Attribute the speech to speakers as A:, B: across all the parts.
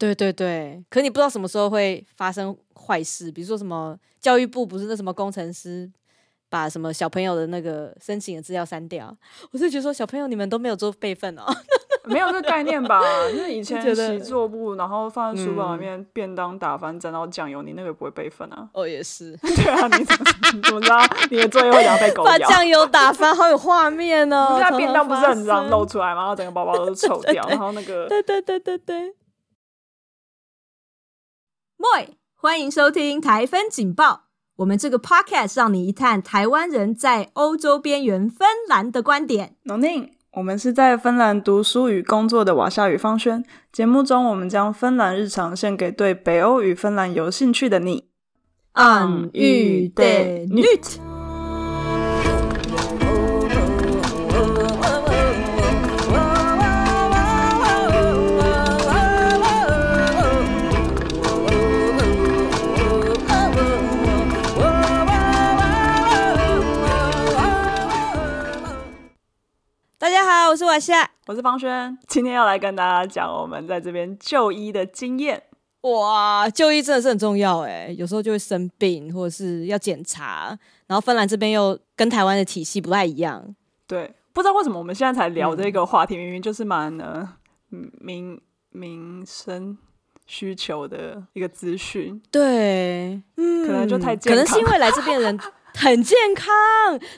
A: 对对对，可你不知道什么时候会发生坏事，比如说什么教育部不是那什么工程师把什么小朋友的那个申请的资料删掉，我是觉得说小朋友你们都没有做备份哦。
B: 没有这概念吧？就是以前习作簿，然后放在书包里面，便当打翻沾到酱油，你那个不会备份啊？
A: 哦，也是。
B: 对啊，你怎么怎么知道你的作业会被狗咬？
A: 把酱油打翻，好有画面哦！
B: 那便当不是很脏露出来吗？然后整个包包都是臭掉，然后那个……
A: 对对对对对。Moi，欢迎收听台风警报。我们这个 podcast 让你一探台湾人在欧洲边缘芬兰的观点。
B: No 我们是在芬兰读书与工作的瓦夏与方轩。节目中，我们将芬兰日常献给对北欧与芬兰有兴趣的你。
A: 暗喻的 Nyt。我是瓦夏，
B: 我是方轩，今天要来跟大家讲我们在这边就医的经验。
A: 哇，就医真的是很重要哎，有时候就会生病或者是要检查，然后芬兰这边又跟台湾的体系不太一样。
B: 对，不知道为什么我们现在才聊这个话题，嗯、明明就是蛮呃民民生需求的一个资讯。
A: 对，嗯，
B: 可能就太
A: 可能是因为来这边的人。很健康，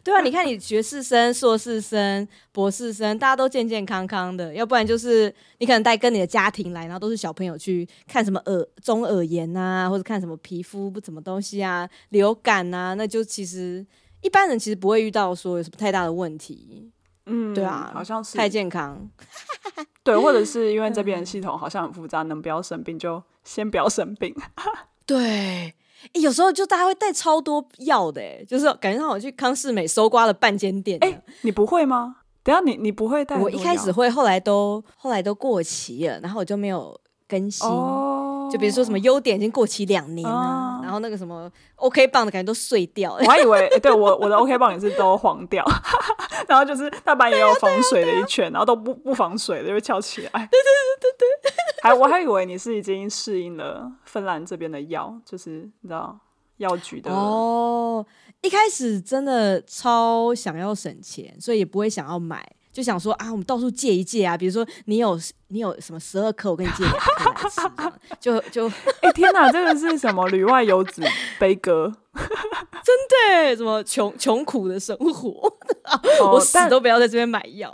A: 对啊，你看你学士生、硕士生、博士生，大家都健健康康的，要不然就是你可能带跟你的家庭来，然后都是小朋友去看什么耳中耳炎啊，或者看什么皮肤不什么东西啊，流感啊，那就其实一般人其实不会遇到说有什么太大的问题，嗯，对啊，
B: 好像是。
A: 太健康，
B: 对，或者是因为这边的系统好像很复杂，能不要生病就先不要生病，
A: 对。欸、有时候就大家会带超多药的，哎，就是感觉让我去康世美搜刮了半间店。哎、
B: 欸，你不会吗？等下你你不会带？
A: 我一开始会，后来都后来都过期了，然后我就没有更新。哦、就比如说什么优点已经过期两年了，哦、然后那个什么 OK 棒的感觉都碎掉。
B: 我还以为，欸、对 我我的 OK 棒也是都黄掉，然后就是大半夜要防水的一圈，然后都不不防水的就会翘起来。对对
A: 对对对。
B: 还我还以为你是已经适应了芬兰这边的药，就是你知道药局的
A: 哦。一开始真的超想要省钱，所以也不会想要买，就想说啊，我们到处借一借啊。比如说你有你有什么十二颗，我跟你借两颗来吃。就就
B: 哎、欸、天哪，这个是什么旅外游子悲歌？
A: 真的，什么穷穷苦的生活，哦、我死都不要在这边买药。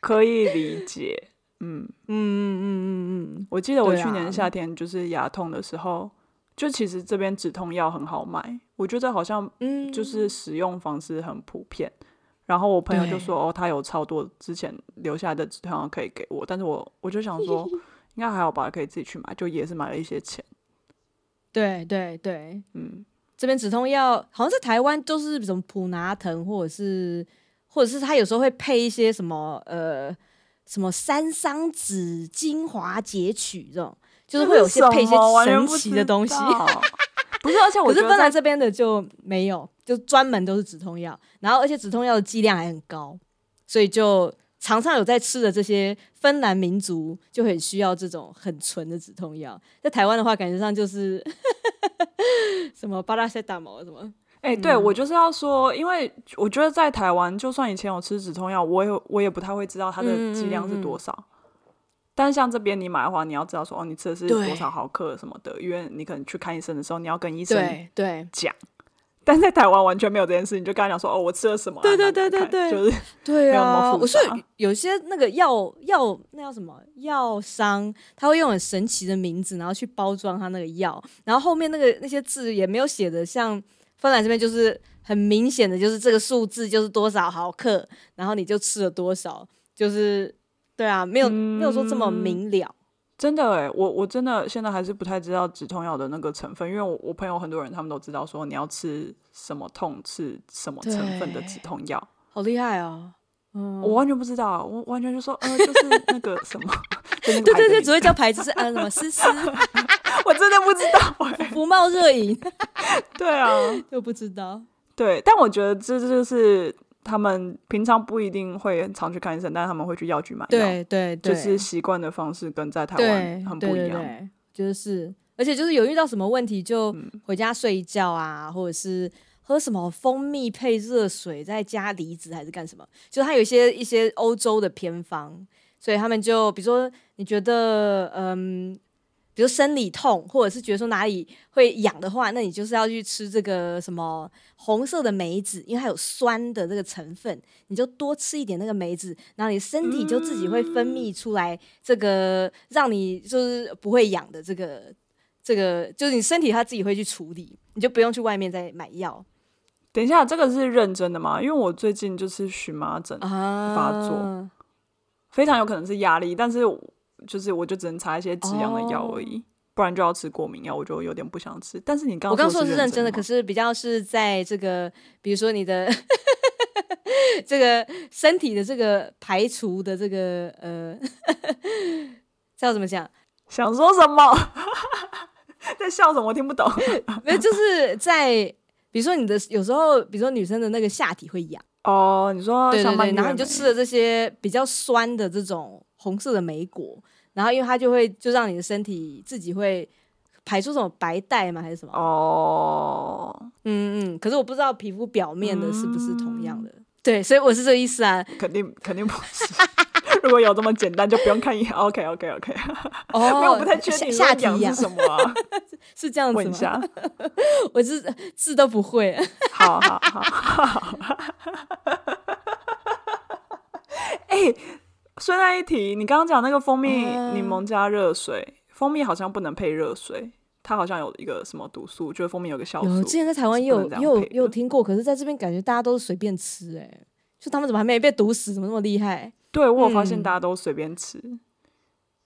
B: 可以理解。嗯嗯嗯嗯嗯嗯，我记得我去年夏天就是牙痛的时候，啊、就其实这边止痛药很好买，我觉得好像嗯，就是使用方式很普遍。嗯、然后我朋友就说哦，他有超多之前留下来的止痛药可以给我，但是我我就想说应该还好吧，可以自己去买，就也是买了一些钱。
A: 对对对，嗯，这边止痛药好像在台湾都是什么普拿疼，或者是或者是他有时候会配一些什么呃。什么三桑子精华截取这种，就是会有些配一些神奇的东西。
B: 不，不是，而且我是
A: 芬兰这边的就没有，就专门都是止痛药，然后而且止痛药的剂量还很高，所以就常常有在吃的这些芬兰民族就很需要这种很纯的止痛药。在台湾的话，感觉上就是 什么巴拉塞达毛什么。
B: 哎，欸、对，我就是要说，因为我觉得在台湾，就算以前有吃止痛药，我也我也不太会知道它的剂量是多少。嗯嗯嗯，但像这边你买的话，你要知道说哦，你吃的是多少毫克什么的，因为你可能去看医生的时候，你要跟医生对对讲。但在台湾完全没有这件事，你就跟他讲说哦，我吃了什么？对对对对对，就是对啊。
A: 我说有些那个药药那叫什么药商，他会用很神奇的名字，然后去包装他那个药，然后后面那个那些字也没有写的像。芬兰这边就是很明显的，就是这个数字就是多少毫克，然后你就吃了多少，就是对啊，没有、嗯、没有说这么明了。
B: 真的哎，我我真的现在还是不太知道止痛药的那个成分，因为我我朋友很多人他们都知道说你要吃什么痛吃什么成分的止痛药，
A: 好厉害哦。嗯，
B: 我完全不知道，我完全就说呃就是那个什么，对
A: 对对，只会叫牌子是呃什么思思。
B: 我真的不知道哎、欸，
A: 福茂热饮，
B: 对啊，
A: 就不知道。
B: 对，但我觉得这这就是他们平常不一定会常去看医生，但是他们会去药局买药。
A: 对对对，
B: 就是习惯的方式跟在台湾很不一
A: 样。就是，而且就是有遇到什么问题就回家睡一觉啊，嗯、或者是喝什么蜂蜜配热水，再加梨子还是干什么？就它有一些一些欧洲的偏方，所以他们就比如说你觉得嗯。比如生理痛，或者是觉得说哪里会痒的话，那你就是要去吃这个什么红色的梅子，因为它有酸的这个成分，你就多吃一点那个梅子，然后你身体就自己会分泌出来这个让你就是不会痒的这个这个，就是你身体它自己会去处理，你就不用去外面再买药。
B: 等一下，这个是认真的吗？因为我最近就是荨麻疹发作，啊、非常有可能是压力，但是。就是我就只能擦一些止痒的药而已，oh. 不然就要吃过敏药，我就有点不想吃。但是你刚刚
A: 我刚说的是认真的，可是比较是在这个，比如说你的 这个身体的这个排除的这个呃，这要怎么讲？
B: 想说什么？在笑什么？我听不懂。
A: 没有，就是在比如说你的有时候，比如说女生的那个下体会痒
B: 哦。Oh, 你说
A: 对对对，然后你就吃了这些比较酸的这种红色的莓果。然后，因为它就会就让你的身体自己会排出什么白带吗？还是什么？哦，嗯嗯。可是我不知道皮肤表面的是不是同样的。嗯、对，所以我是这个意思啊。
B: 肯定肯定不是。如果有这么简单，就不用看一眼。OK OK OK。哦，没有，我不太确定下体痒是什么、啊。
A: 是这样子吗？
B: 问一下。
A: 我是字都不会。
B: 好好好。好。哎、欸。顺带一提，你刚刚讲那个蜂蜜柠檬加热水，嗯、蜂蜜好像不能配热水，它好像有一个什么毒素，就是蜂蜜有个酵素。
A: 有之前在台湾也有也有也有听过，可是在这边感觉大家都是随便吃、欸，哎，就他们怎么还没被毒死，怎么那么厉害？
B: 对，我有发现大家都随便吃，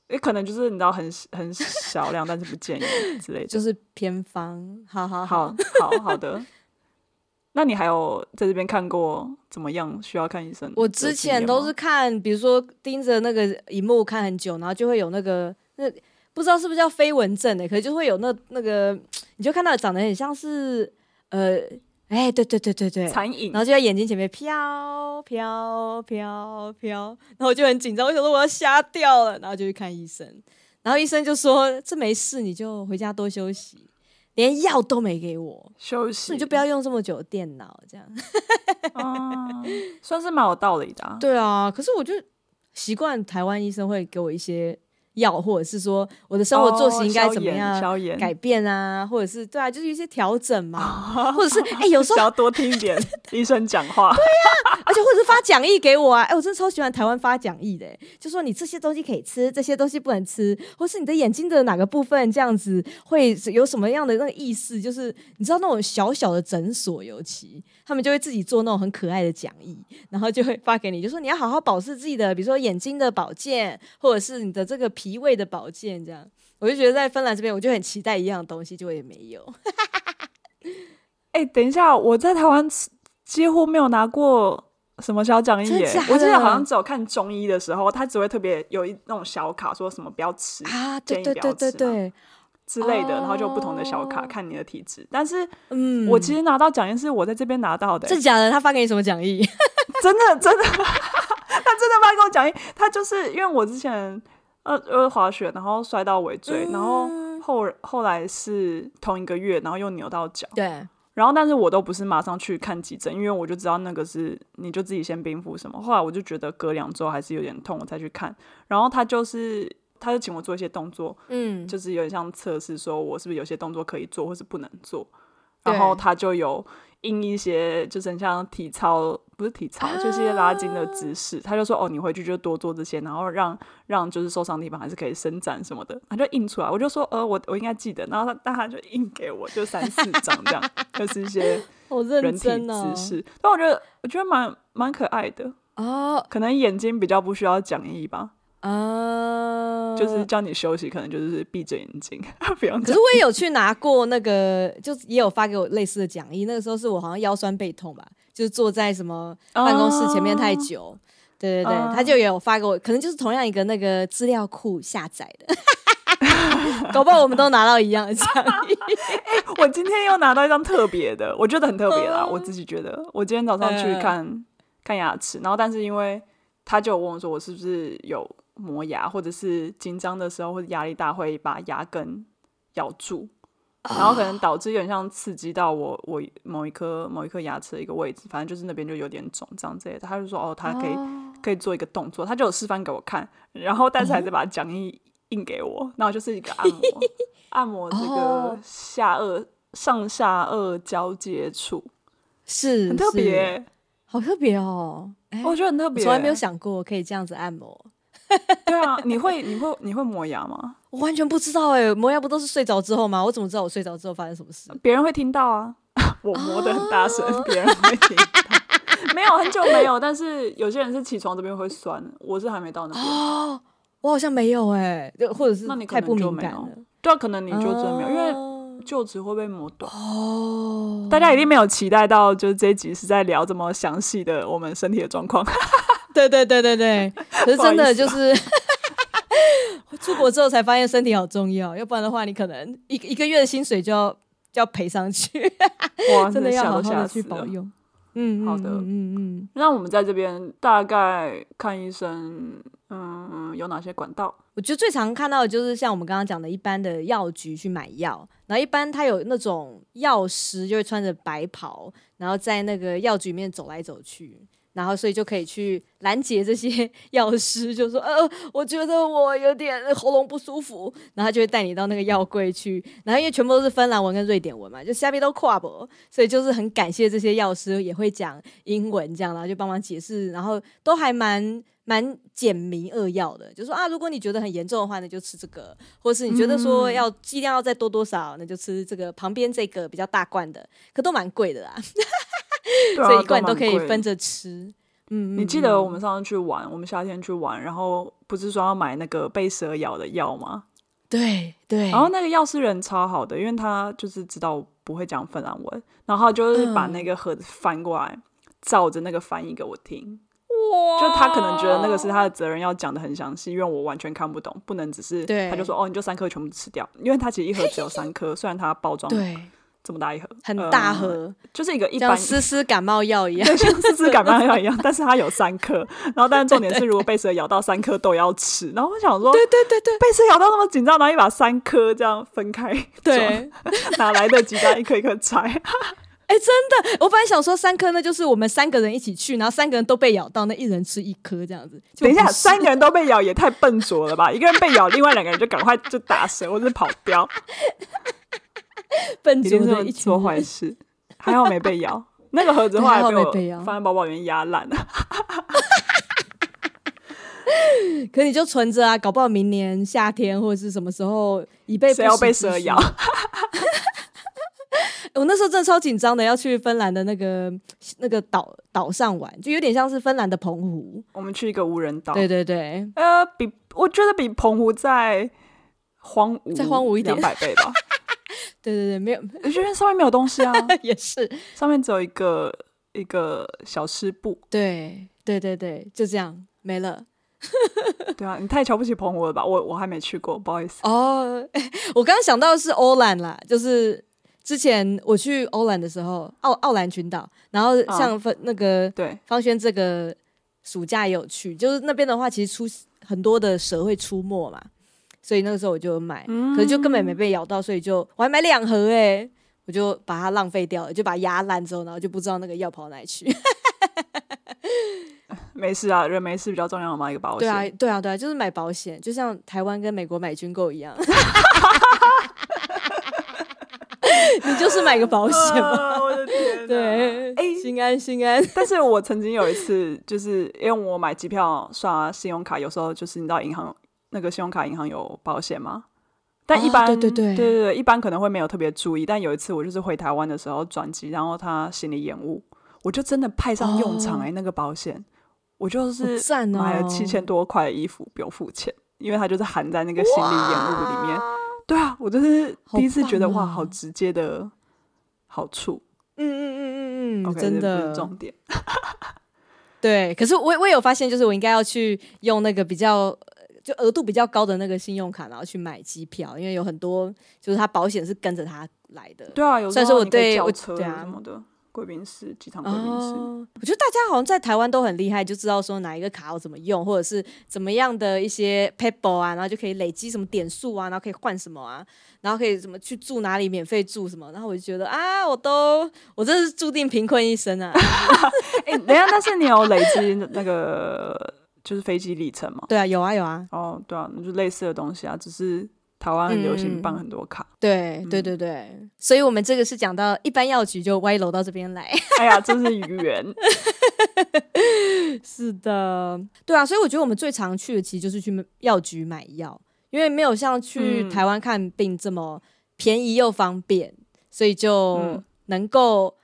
B: 也、嗯、可能就是你知道很很少量，但是不建议之类的，
A: 就是偏方。好好
B: 好好好，好的。那你还有在这边看过怎么样需要看医生？
A: 我之前都是看，比如说盯着那个荧幕看很久，然后就会有那个那不知道是不是叫飞蚊症的、欸，可是就会有那那个，你就看到长得很像是呃，哎、欸，对对对对对，
B: 残影，
A: 然后就在眼睛前面飘飘飘飘，然后我就很紧张，我想说我要瞎掉了，然后就去看医生，然后医生就说这没事，你就回家多休息。连药都没给我
B: 休息，
A: 你就不要用这么久的电脑，这样，
B: 嗯，算是蛮有道理的啊。
A: 对啊，可是我就习惯台湾医生会给我一些。药，或者是说我的生活作息应该怎么样改变啊？或者是对啊，就是一些调整嘛。或者是 哎，有时候
B: 要多听一点 医生讲话。
A: 对呀，而且或者是发讲义给我啊！哎，我真的超喜欢台湾发讲义的，就说你这些东西可以吃，这些东西不能吃，或是你的眼睛的哪个部分这样子会有什么样的那个意思？就是你知道那种小小的诊所，尤其他们就会自己做那种很可爱的讲义，然后就会发给你，就说你要好好保持自己的，比如说眼睛的保健，或者是你的这个皮。脾胃的保健，这样我就觉得在芬兰这边，我就很期待一样东西，结果也没有。
B: 哎、欸，等一下，我在台湾几乎没有拿过什么小讲义耶。我记得好像只有看中医的时候，他只会特别有一那种小卡，说什么不要吃啊，对对对对对之类的，然后就不同的小卡看你的体质。但是，嗯，我其实拿到讲义是我在这边拿到的。
A: 真假的？他发给你什么讲义？
B: 真的真的，他真的发给我讲义。他就是因为我之前。呃呃，滑雪，然后摔到尾椎，嗯、然后后后来是同一个月，然后又扭到脚。
A: 对。
B: 然后，但是我都不是马上去看急诊，因为我就知道那个是你就自己先冰敷什么。后来我就觉得隔两周还是有点痛，我才去看。然后他就是，他就请我做一些动作，嗯，就是有点像测试，说我是不是有些动作可以做，或是不能做。然后他就有。印一些就是很像体操，不是体操，啊、就是一些拉筋的姿势。他就说：“哦，你回去就多做这些，然后让让就是受伤地方还是可以伸展什么的。”他就印出来，我就说：“呃，我我应该记得。”然后他但他就印给我，就三四张这样，就是一些 人体姿势。哦、但我觉得我觉得蛮蛮可爱的哦，可能眼睛比较不需要讲义吧。啊，就是叫你休息，可能就是闭着眼睛，不用。可
A: 是我也有去拿过那个，就也有发给我类似的讲义。那个时候是我好像腰酸背痛吧，就是坐在什么办公室前面太久，啊、对对对，啊、他就也有发给我，可能就是同样一个那个资料库下载的，搞不好我们都拿到一样的讲义。
B: 欸、我今天又拿到一张特别的，我觉得很特别啦，啊、我自己觉得，我今天早上去看。看牙齿，然后但是因为他就问我说我是不是有磨牙，或者是紧张的时候或者压力大会把牙根咬住。然后可能导致有点像刺激到我我某一颗某一颗牙齿的一个位置，反正就是那边就有点肿这样之类的。他就说哦，他可以可以做一个动作，他就有示范给我看，然后但是还是把讲义印给我，然后就是一个按摩按摩这个下颚上下颚交接处，
A: 是
B: 很特别，
A: 好特别哦，
B: 我觉得很特别，
A: 从来没有想过可以这样子按摩。
B: 对啊，你会你会你会磨牙吗？
A: 我完全不知道哎、欸，磨牙不都是睡着之后吗？我怎么知道我睡着之后发生什么事？
B: 别人会听到啊，我磨的很大声，别、哦、人会听到。没有很久没有，但是有些人是起床这边会酸，我是还没到那边。
A: 哦，我好像没有哎、欸，或者是那你太不敏感了。
B: 对啊，可能你就真的没有，哦、因为臼齿会被磨短。哦，大家一定没有期待到，就是这一集是在聊这么详细的我们身体的状况。
A: 对对对对对，可是真的就是 出国之后才发现身体好重要，要不然的话，你可能一一个月的薪水就要就要赔上去。哇，真的要好好的去保佑。嗯，
B: 好的，嗯嗯。那我们在这边大概看医生，嗯，有哪些管道？
A: 我觉得最常看到的就是像我们刚刚讲的，一般的药局去买药，然后一般他有那种药师，就会穿着白袍，然后在那个药局里面走来走去。然后，所以就可以去拦截这些 药师，就说：“呃，我觉得我有点喉咙不舒服。”然后他就会带你到那个药柜去。然后因为全部都是芬兰文跟瑞典文嘛，就下面都跨博，所以就是很感谢这些药师也会讲英文，这样然后就帮忙解释，然后都还蛮蛮简明扼要的，就说啊，如果你觉得很严重的话，那就吃这个；或是你觉得说要剂量要再多多少，那就吃这个旁边这个比较大罐的，可都蛮贵的啦。所以一罐都可以分着吃。嗯，
B: 你记得我们上次去玩，我们夏天去玩，然后不是说要买那个被蛇咬的药吗？
A: 对对。
B: 然后那个药师人超好的，因为他就是知道我不会讲芬兰文，然后就是把那个盒子翻过来，嗯、照着那个翻译给我听。哇！就他可能觉得那个是他的责任，要讲的很详细，因为我完全看不懂，不能只是。对。他就说：“哦，你就三颗全部吃掉，因为他其实一盒只有三颗，虽然它包装对。”这么大一盒，
A: 很大盒，
B: 呃、就是一个一般
A: 丝丝感冒药一样，
B: 对，像丝丝感冒药一样，但是它有三颗。然后，但是重点是，如果被蛇咬到，三颗都要吃。然后我想说，
A: 对对对对，
B: 被蛇咬到那么紧张，然后一把三颗这样分开，对，哪来得及这样？一颗一颗拆？
A: 哎、欸，真的，我本来想说三颗，呢就是我们三个人一起去，然后三个人都被咬到，那一人吃一颗这样子。
B: 等一下，三个人都被咬也太笨拙了吧？一个人被咬，另外两个人就赶快就打蛇或者是跑掉。
A: 笨拙的
B: 一做坏事，还好没被咬。那个盒子后来被我放在包包里面压烂了。
A: 可你就存着啊，搞不好明年夏天或者是什么时候，以备
B: 谁要被蛇咬。
A: 我那时候真的超紧张的，要去芬兰的那个那个岛岛上玩，就有点像是芬兰的澎湖。
B: 我们去一个无人岛，
A: 对对对，
B: 呃，比我觉得比澎湖再荒芜，
A: 再荒芜一点，
B: 两百倍吧。
A: 对对对，没有，
B: 我觉得上面没有东西啊，
A: 也是，
B: 上面只有一个一个小吃部。
A: 对对对对，就这样没了。
B: 对啊，你太瞧不起澎湖了吧？我我还没去过，不好意思。
A: 哦，我刚刚想到的是欧兰啦，就是之前我去欧兰的时候，奥奥兰群岛，然后像分、啊、那个对方轩这个暑假也有去，就是那边的话，其实出很多的蛇会出没嘛。所以那个时候我就买，可是就根本没被咬到，所以就我还买两盒哎，我就把它浪费掉了，就把它压烂之后，然后就不知道那个药跑哪里去。
B: 没事啊，人没事比较重要嘛，一个保险。
A: 对啊，对啊，对啊，就是买保险，就像台湾跟美国买军购一样。你就是买个保险嘛、啊。我的天，对，哎、欸，心安心安。
B: 但是我曾经有一次，就是因为我买机票刷信用卡，有时候就是你到银行。那个信用卡银行有保险吗？但一般、哦、对对对对对，一般可能会没有特别注意。但有一次我就是回台湾的时候转机，然后他行李延误，我就真的派上用场哎、欸，哦、那个保险，我就是买了七千多块的衣服不用付钱，因为它就是含在那个行李延误里面。哇对啊，我就是第一次觉得、哦、哇，好直接的好处。
A: 嗯嗯嗯嗯嗯，okay, 真的
B: 重点。
A: 对，可是我我有发现，就是我应该要去用那个比较。就额度比较高的那个信用卡，然后去买机票，因为有很多就是他保险是跟着他来的。
B: 对啊，有时候你可以叫车什么的。贵宾室、机场贵宾室。
A: 哦，我觉得大家好像在台湾都很厉害，就知道说哪一个卡要怎么用，或者是怎么样的一些 paper 啊，然后就可以累积什么点数啊，然后可以换什么啊，然后可以怎么去住哪里免费住什么，然后我就觉得啊，我都我真是注定贫困一生啊！
B: 哎、欸，等一下，但是你有累积那个就是飞机里程嘛？
A: 对啊，有啊，有啊。
B: 哦，对啊，那就类似的东西啊，只是。台湾很流行办很多卡，
A: 嗯、对对对对，嗯、所以我们这个是讲到一般药局就歪楼到这边来。
B: 哎呀，真是缘。
A: 是的，对啊，所以我觉得我们最常去的其实就是去药局买药，因为没有像去台湾看病这么便宜又方便，嗯、所以就能够。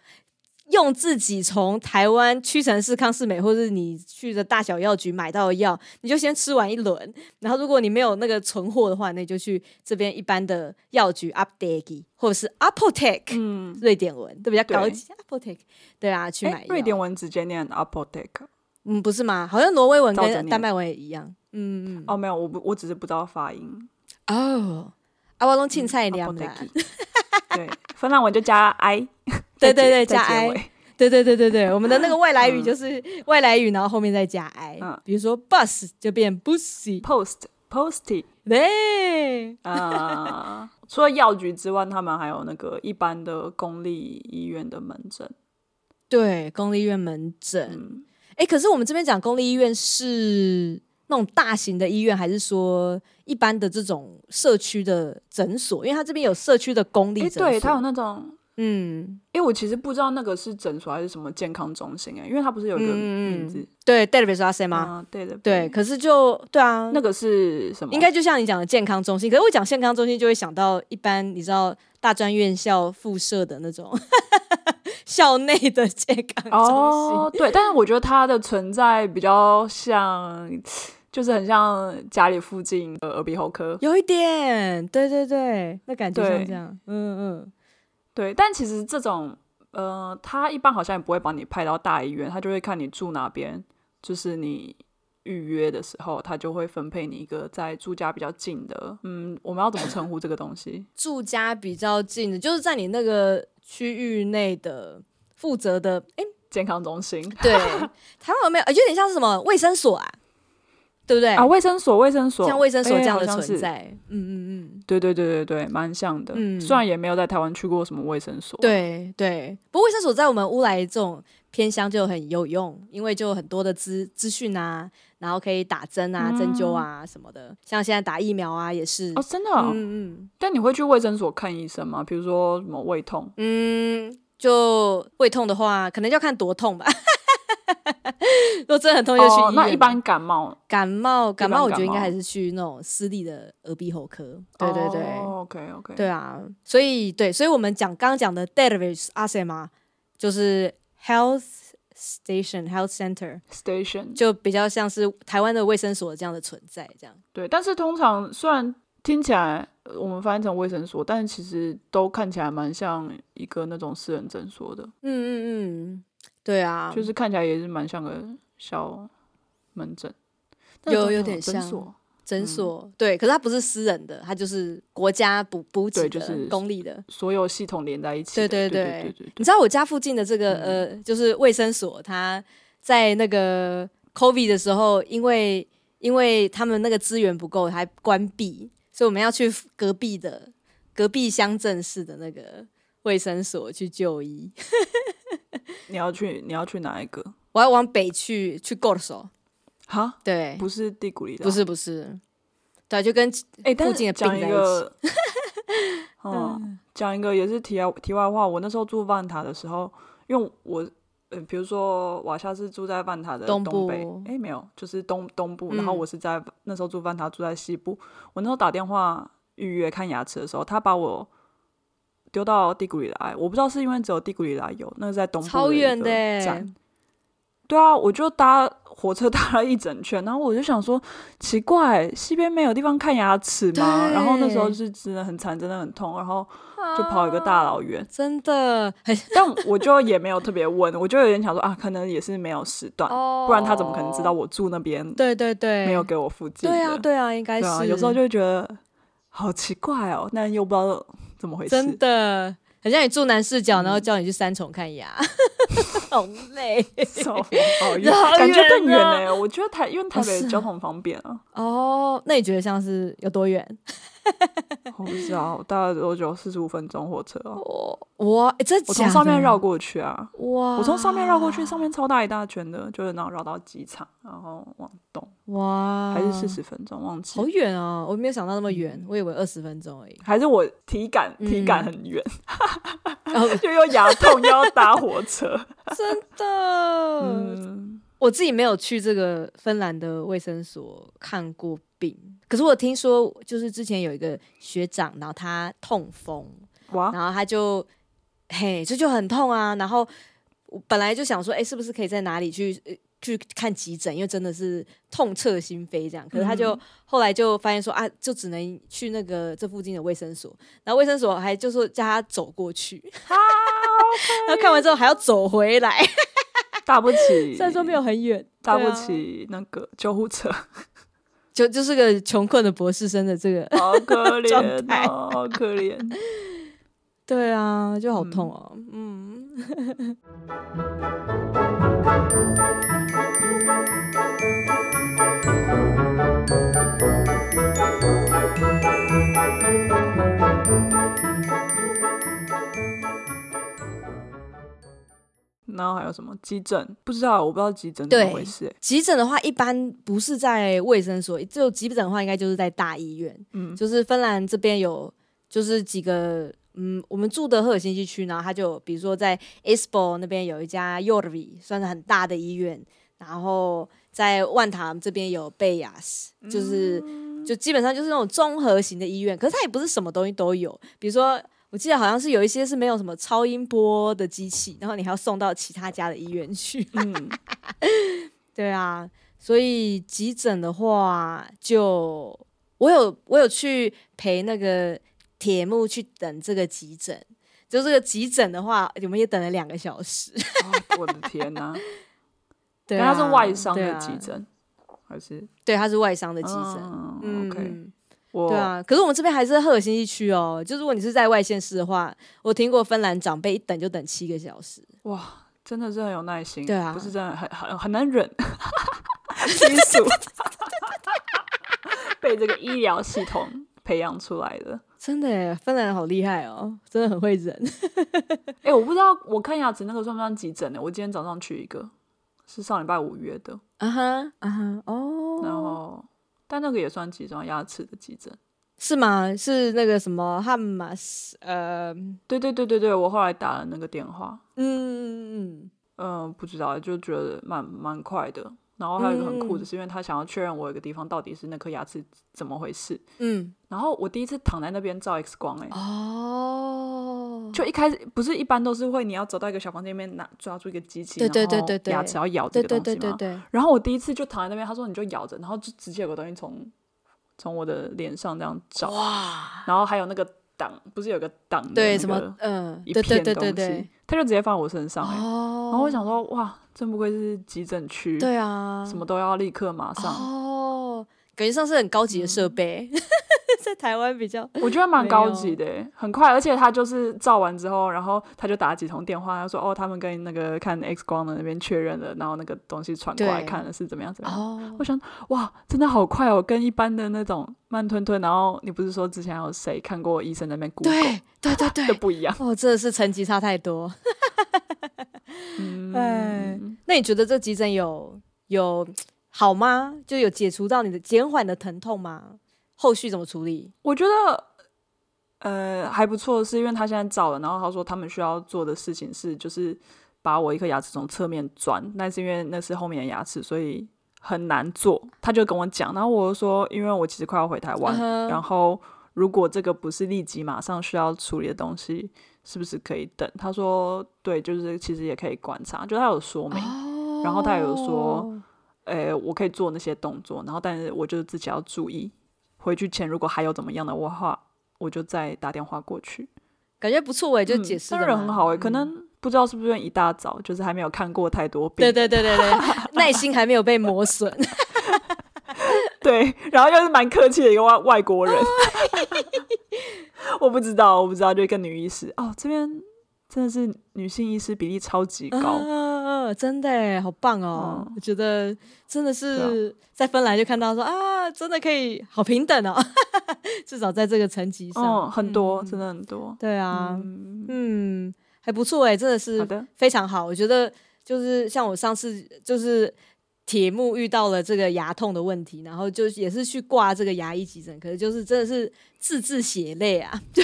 A: 用自己从台湾屈臣氏、康士美，或者是你去的大小药局买到的药，你就先吃完一轮。然后，如果你没有那个存货的话，那你就去这边一般的药局 Apoteket 或者是 Apotek，嗯，瑞典文都比较高级。Apotek，对啊，去买药。
B: 瑞典文直接念 Apotek，
A: 嗯，不是吗？好像挪威文跟丹麦文也一样。嗯嗯。
B: 哦，没有，我不，我只是不知道发音。
A: 哦，阿瓦隆青菜凉的。
B: 对，芬兰文就加 i。
A: 对对对，加 i，对对对对对，我们的那个外来语就是外来语，然后后面再加 i，嗯，比如说 bus 就变 bussy，post
B: posty，
A: 对，
B: 啊，除了药局之外，他们还有那个一般的公立医院的门诊，
A: 对，公立医院门诊，哎，可是我们这边讲公立医院是那种大型的医院，还是说一般的这种社区的诊所？因为他这边有社区的公立诊所，
B: 对，他有那种。
A: 嗯，
B: 因为我其实不知道那个是诊所还是什么健康中心哎，因为它不是有一个名字，
A: 嗯、对 Terveysaseema 吗？
B: 对的，
A: 对。可是就对啊，
B: 那个是什么？
A: 应该就像你讲的健康中心。可是我讲健康中心，就会想到一般你知道大专院校附设的那种 校内的健康中心。
B: 哦，对。但是我觉得它的存在比较像，就是很像家里附近的耳鼻喉科，
A: 有一点，对对对，那感觉像这样，嗯嗯。
B: 对，但其实这种，呃，他一般好像也不会把你派到大医院，他就会看你住哪边，就是你预约的时候，他就会分配你一个在住家比较近的，嗯，我们要怎么称呼这个东西？
A: 住家比较近的，就是在你那个区域内的负责的，哎，
B: 健康中心。
A: 对，台湾有没有？有点像是什么卫生所啊？对不对
B: 啊？卫生所，卫生所，
A: 像卫生所这样的存在，欸、嗯嗯嗯，
B: 对对对对对，蛮像的。嗯，虽然也没有在台湾去过什么卫生所，
A: 对对。不过卫生所在我们乌来这种偏乡就很有用，因为就很多的资资讯啊，然后可以打针啊、针灸啊什么的。嗯、像现在打疫苗啊，也是
B: 哦，真的、哦。
A: 嗯嗯。
B: 但你会去卫生所看医生吗？比如说什么胃痛？
A: 嗯，就胃痛的话，可能就要看多痛吧。如果真的很痛，就去医院。哦，
B: 那一般感冒，
A: 感冒，感冒，我觉得应该还是去那种私立的耳鼻喉科。对对对
B: ，OK OK。
A: 对啊，所以对，所以我们讲刚刚讲的 Terveysasema 就是 Health Station、Health Center
B: Station，
A: 就比较像是台湾的卫生所这样的存在，这样。
B: 对，但是通常虽然听起来我们翻译成卫生所，但其实都看起来蛮像一个那种私人诊所的。
A: 嗯嗯嗯。对啊，
B: 就是看起来也是蛮像个小门诊，
A: 有有点像诊所。诊所、嗯、对，可是它不是私人的，它就是国家补补给的，就是公立的，
B: 所有系统连在一起。
A: 对对对，对对对对，你知道我家附近的这个、嗯、呃，就是卫生所，它在那个 COVID 的时候，因为因为他们那个资源不够，还关闭，所以我们要去隔壁的隔壁乡镇市的那个卫生所去就医。
B: 你要去？你要去哪一个？
A: 我要往北去，去 Korso。
B: 哈？
A: 对，
B: 不是蒂古里的，
A: 不是不是。对，就跟哎，附近的讲一个，
B: 嗯，讲一个也是题外题外话。我那时候住万塔的时候，因为我，呃，比如说瓦夏是住在万塔的东北，哎，没有，就是东东部。然后我是在那时候住万塔，住在西部。我那时候打电话预约看牙齿的时候，他把我。丢到蒂古里来，我不知道是因为只有蒂古里来有，那个在东部超远的。对啊，我就搭火车 搭了一整圈，然后我就想说，奇怪，西边没有地方看牙齿吗？然后那时候是真的很惨，真的很痛，然后就跑一个大老远，啊、
A: 真的。
B: 但我就也没有特别问，我就有点想说啊，可能也是没有时段，哦、不然他怎么可能知道我住那边？
A: 对对对，
B: 没有给我附近。
A: 对啊对啊，应该是。
B: 啊、有时候就会觉得好奇怪哦，那又不知道。怎么回事？
A: 真的，很像你住南视角，然后叫你去三重看牙，好累，
B: 好远，感觉更远呢。我觉得台因为台北交通方便啊。
A: 哦，那你觉得像是有多远？
B: 我不知道，大概多久？四十五分钟火车
A: 哦。哇，这
B: 我从上面绕过去啊！
A: 哇，
B: 我从上面绕过去，上面超大一大圈的，就是然后绕到机场，然后往东。
A: 哇，
B: 还是四十分钟，忘记。
A: 好远哦，我没有想到那么远，我以为二十分钟而已。
B: 还是我体感体感很远，又有牙痛又要搭火车，
A: 真的。嗯，我自己没有去这个芬兰的卫生所看过病，可是我听说，就是之前有一个学长，然后他痛风，哇，然后他就。嘿，这就很痛啊！然后我本来就想说，哎，是不是可以在哪里去去看急诊？因为真的是痛彻心扉这样。可是他就、嗯、后来就发现说啊，就只能去那个这附近的卫生所。然后卫生所还就说叫他走过去，好 然后看完之后还要走回来，
B: 搭不起。
A: 虽然说没有很远，
B: 搭不起那个救护车，
A: 就就是个穷困的博士生的这个
B: 好可 怜、哦，好可怜。
A: 对啊，就好痛哦。嗯。嗯
B: 然后还有什么急诊？不知道，我不知道急诊怎么回事。
A: 急诊的话，一般不是在卫生所，就急诊的话，应该就是在大医院。嗯，就是芬兰这边有，就是几个。嗯，我们住的赫尔辛基区，然后它就比如说在 Espoo 那边有一家 Yorvi，算是很大的医院。然后在万塔这边有贝亚斯，就是就基本上就是那种综合型的医院。可是它也不是什么东西都有，比如说我记得好像是有一些是没有什么超音波的机器，然后你还要送到其他家的医院去。嗯，对啊，所以急诊的话就，就我有我有去陪那个。铁木去等这个急诊，就这个急诊的话，我们也等了两个小时。
B: 哦、我的天哪！对、啊，他是外伤的急诊，啊、还是？
A: 对，他是外伤的急诊。
B: 嗯，OK。
A: 对啊，可是我们这边还是赫尔辛基区哦。就如果你是在外县市的话，我听过芬兰长辈一等就等七个小时。
B: 哇，真的是很有耐心。
A: 对啊，
B: 不是真的很很很难忍。基础 被这个医疗系统培养出来的。
A: 真的耶，芬兰人好厉害哦，真的很会忍。
B: 哎、欸，我不知道我看牙齿那个算不算急诊呢？我今天早上去一个，是上礼拜五约的。
A: 啊哈啊哈哦。
B: 然后，但那个也算集中，牙齿的急诊
A: 是吗？是那个什么汉马斯？呃，
B: 对对对对对，我后来打了那个电话。
A: 嗯嗯嗯
B: 嗯，不知道，就觉得蛮蛮快的。然后还有一个很酷的是，因为他想要确认我有个地方到底是那颗牙齿怎么回事。嗯，然后我第一次躺在那边照 X 光，欸，哎，哦，就一开始不是一般都是会你要走到一个小房间里面拿抓住一个机器，对对对对，牙齿要咬这个东西嘛。然后我第一次就躺在那边，他说你就咬着，然后就直接有个东西从从我的脸上这样照，哇，然后还有那个挡，不是有个挡的对什么嗯一片东西，他就直接放在我身上，欸，哦，然后我想说哇。真不愧是急诊区，
A: 对啊，
B: 什么都要立刻马上。
A: 哦，感觉像是很高级的设备，嗯、在台湾比较，
B: 我觉得蛮高级的，很快，而且他就是照完之后，然后他就打几通电话，他说哦，他们跟那个看 X 光的那边确认了，然后那个东西传过来看的是怎么样怎么样。哦，我想哇，真的好快哦，跟一般的那种慢吞吞，然后你不是说之前有谁看过医生那边 Google，
A: 对对对对，
B: 都不一样
A: 哦，真的是层级差太多。嗯，哎，那你觉得这急诊有有好吗？就有解除到你的减缓的疼痛吗？后续怎么处理？
B: 我觉得呃还不错，是因为他现在照了，然后他说他们需要做的事情是就是把我一颗牙齿从侧面钻，那是因为那是后面的牙齿，所以很难做。他就跟我讲，然后我就说，因为我其实快要回台湾，uh huh. 然后如果这个不是立即马上需要处理的东西。是不是可以等？他说对，就是其实也可以观察，就他有说明，哦、然后他有说，诶、欸，我可以做那些动作，然后但是我就自己要注意，回去前如果还有怎么样的话，我就再打电话过去。
A: 感觉不错诶，就解释的、嗯、人
B: 很好哎，可能不知道是不是因为一大早就是还没有看过太多病，
A: 对对对对对，耐心还没有被磨损，
B: 对，然后又是蛮客气的一个外外国人。我不知道，我不知道，就一个女医师哦，这边真的是女性医师比例超级高，
A: 啊、真的好棒哦！嗯、我觉得真的是在芬兰就看到说啊，啊，真的可以好平等哦，至少在这个层级上，
B: 哦、很多、嗯，真的很多，
A: 对啊，嗯，嗯还不错哎，真的是非常好，好，我觉得就是像我上次就是。铁木遇到了这个牙痛的问题，然后就也是去挂这个牙医急诊，可是就是真的是字字血泪啊！就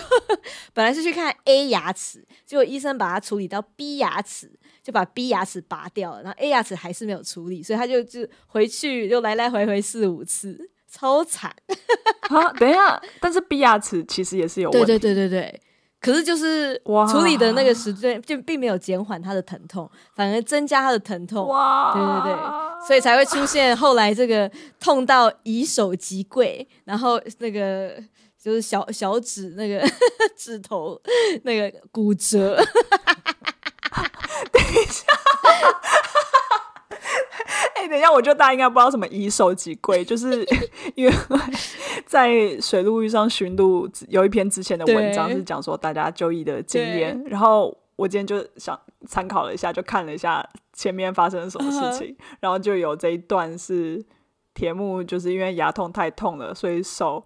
A: 本来是去看 A 牙齿，结果医生把它处理到 B 牙齿，就把 B 牙齿拔掉了，然后 A 牙齿还是没有处理，所以他就就回去又来来回回四五次，超惨
B: 啊！等一下，但是 B 牙齿其实也是有问题，
A: 对对对对对。可是就是处理的那个时间就并没有减缓他的疼痛，反而增加他的疼痛。哇！对对对，所以才会出现后来这个痛到以手即跪，然后那个就是小小指那个 指头那个骨折。
B: 等一下。等一下，我觉得大家应该不知道什么以手即跪，就是 因为在水路遇上寻路有一篇之前的文章是讲说大家就医的经验，然后我今天就想参考了一下，就看了一下前面发生了什么事情，uh -huh. 然后就有这一段是铁木就是因为牙痛太痛了，所以手。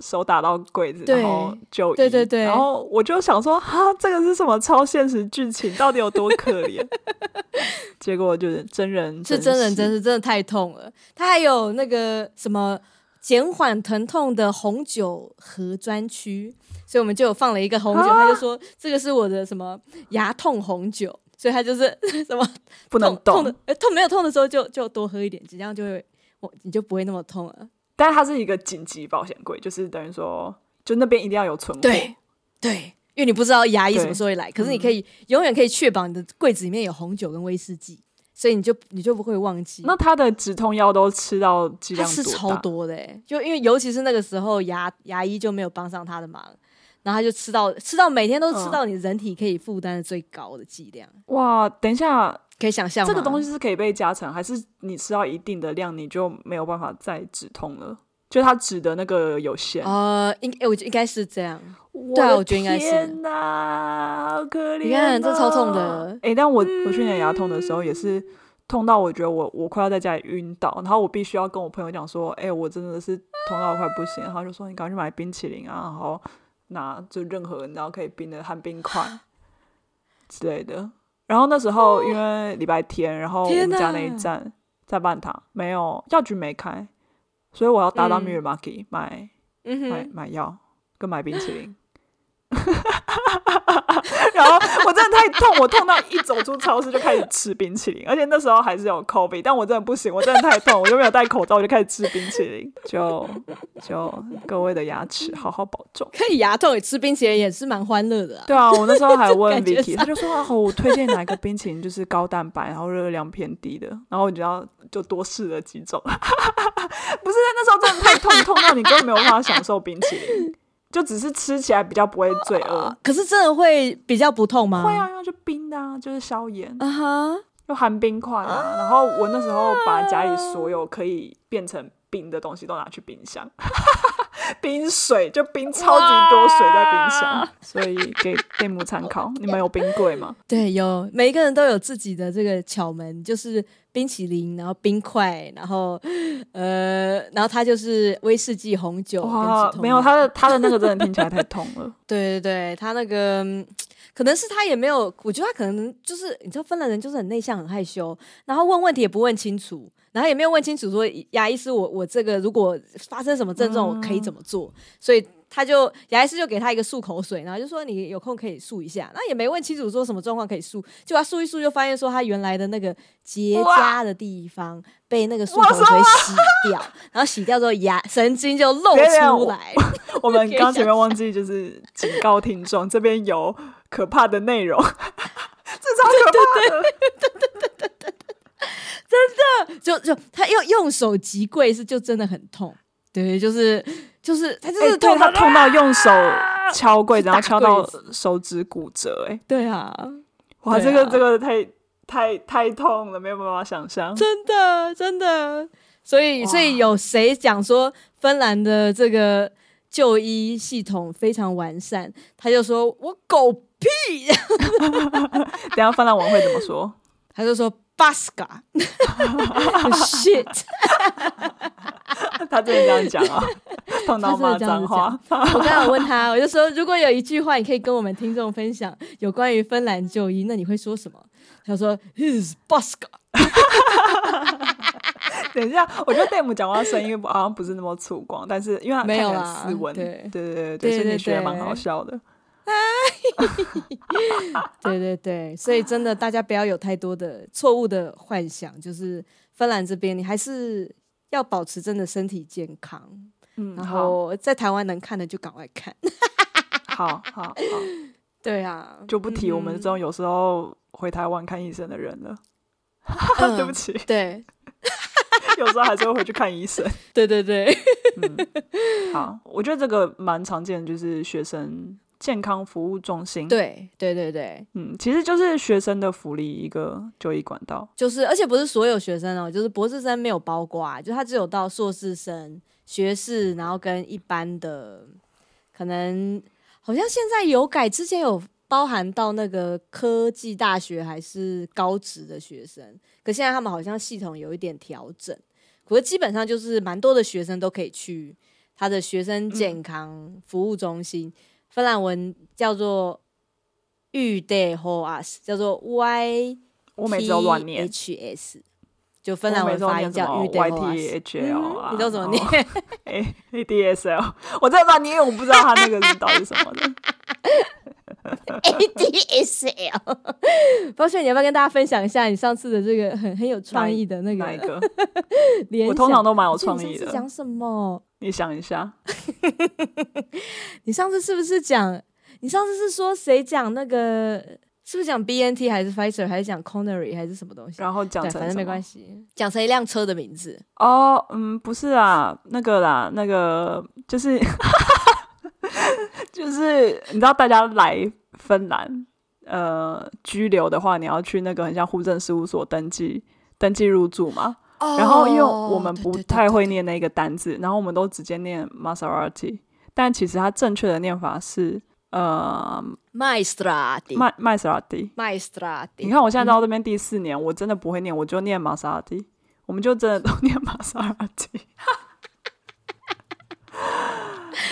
B: 手打到柜子，然后就医，对对对，然后我就想说，哈，这个是什么超现实剧情？到底有多可怜？结果就是真人，
A: 是真人真是真的太痛了。他还有那个什么减缓疼痛的红酒盒专区，所以我们就有放了一个红酒，他就说这个是我的什么牙痛红酒，所以他就是 什么
B: 不能动，
A: 痛的，欸，痛没有痛的时候就就多喝一点，这样就会我你就不会那么痛了。
B: 但是它是一个紧急保险柜，就是等于说，就那边一定要有存货。
A: 对，对，因为你不知道牙医什么时候会来，可是你可以、嗯、永远可以确保你的柜子里面有红酒跟威士忌，所以你就你就不会忘记。
B: 那他的止痛药都吃到剂量多大？他吃
A: 超多的，就因为尤其是那个时候牙牙医就没有帮上他的忙，然后他就吃到吃到每天都吃到你人体可以负担的最高的剂量、
B: 嗯。哇，等一下。
A: 可以想象，
B: 这个东西是可以被加成，还是你吃到一定的量，你就没有办法再止痛了？就它止的那个有限。
A: 呃，应我觉得应该是这样。对啊，我觉得应该是。
B: 天哪，好可怜！
A: 你看这超痛的。
B: 哎、欸，但我我去年牙痛的时候也是痛到我觉得我我快要在家里晕倒，然后我必须要跟我朋友讲说，哎、欸，我真的是痛到快不行，然后就说你赶快去买冰淇淋啊，然后拿就任何你知道可以冰的含冰块之类的。然后那时候因为礼拜天，然后我们家那一站在半塔，没有药局没开，所以我要搭到 Miramarket 买、嗯、买买药跟买冰淇淋。然后我真的太痛，我痛到一走出超市就开始吃冰淇淋，而且那时候还是有 COVID，但我真的不行，我真的太痛，我就没有戴口罩，我就开始吃冰淇淋。就就各位的牙齿好好保重。
A: 可以牙痛也吃冰淇淋也是蛮欢乐的啊。
B: 对啊，我那时候还问 Vicky，他就说啊，我推荐哪一个冰淇淋就是高蛋白，然后热量偏低的，然后你就要就多试了几种。不是，那时候真的太痛，痛到你根本没有办法享受冰淇淋。就只是吃起来比较不会罪恶，啊，
A: 可是真的会比较不痛吗？
B: 会啊，就冰的啊，就是消炎，啊哈，又含冰块啊。Uh. 然后我那时候把家里所有可以变成冰的东西都拿去冰箱，冰水就冰超级多水在冰箱，所以给店母参考。你们有冰柜吗？
A: 对，有，每一个人都有自己的这个巧门，就是。冰淇淋，然后冰块，然后呃，然后它就是威士忌红酒。哇，
B: 没有，他的他的那个真的听起来太痛了。
A: 对 对对，他那个可能是他也没有，我觉得他可能就是你知道，芬兰人就是很内向、很害羞，然后问问题也不问清楚，然后也没有问清楚说牙医师，我我这个如果发生什么症状，我可以怎么做，嗯、所以。他就牙医师就给他一个漱口水，然后就说你有空可以漱一下，那也没问清楚说什么状况可以漱，就他漱一漱就发现说他原来的那个结痂的地方被那个漱口水洗掉，然后洗掉之后牙神经就露出来。
B: 我，我们刚前面忘记就是警告听众，这边有可怕的内容，这超可怕的，
A: 对对对对对对，真的就就他用用手击柜是就真的很痛，对，就是。就是他就是痛，
B: 他痛到用手敲柜子，然后敲到手指骨折。哎，
A: 对啊，
B: 哇，这个这个太太太痛了，没有办法想象。
A: 真的真的，所以所以有谁讲说芬兰的这个就医系统非常完善，他就说我狗屁。
B: 等下芬兰文会怎么说？
A: 他就说 Baska，shit。
B: 他真的这样讲啊？碰到骂脏话。
A: 我刚刚问他，我就说，如果有一句话你可以跟我们听众分享有关于芬兰就医，那你会说什么？他说：“His buska。
B: 等一下，我觉得 Dame 讲话声音好像不是那么粗犷，但是因为他看起来斯文，对对对对，所以你学的蛮好笑的。
A: 对对对，所以真的大家不要有太多的错误的幻想，就是芬兰这边你还是要保持真的身体健康。嗯，然后在台湾能看的就赶快看。
B: 好好好，
A: 对啊，
B: 就不提我们这种有时候回台湾看医生的人了。
A: 嗯、
B: 对不起，
A: 对。
B: 有时候还是会回去看医生。
A: 对对对，
B: 嗯，好，我觉得这个蛮常见的，就是学生健康服务中心。
A: 对对对对，
B: 嗯，其实就是学生的福利一个就医管道，
A: 就是而且不是所有学生哦，就是博士生没有包括啊，就他只有到硕士生、学士，然后跟一般的，可能好像现在有改，之前有。包含到那个科技大学还是高职的学生，可现在他们好像系统有一点调整，可是基本上就是蛮多的学生都可以去他的学生健康服务中心，嗯、芬兰文叫做 YTHS，叫做 Y，
B: 我每次都乱念
A: HS，就芬兰文发音叫 YTHL 啊，你都怎么念？
B: ADSL，我在乱念，我不知道他那个是到底什么的。
A: ADSL，抱歉，你要不要跟大家分享一下你上次的这个很很有创意的那个？
B: 哪一个？我通常都蛮有创意的。
A: 讲什么？
B: 你想一下，
A: 你上次是不是讲？你上次是说谁讲那个？是不是讲 BNT 还是 Pfizer 还是讲 Connery 还是什么东西？
B: 然后讲成
A: 反正没关系，讲成一辆车的名字。
B: 哦，嗯，不是啊，那个啦，那个就是。就是你知道，大家来芬兰呃居留的话，你要去那个很像户政事务所登记登记入住嘛。Oh, 然后因为我们不太会念那个单字，然后我们都直接念 Maserati，但其实它正确的念法是呃
A: Maistrāti
B: Maistrāti Maistrāti。你看我现在到这边第四年，嗯、我真的不会念，我就念 Maistrāti，我们就真的都念 Maistrāti。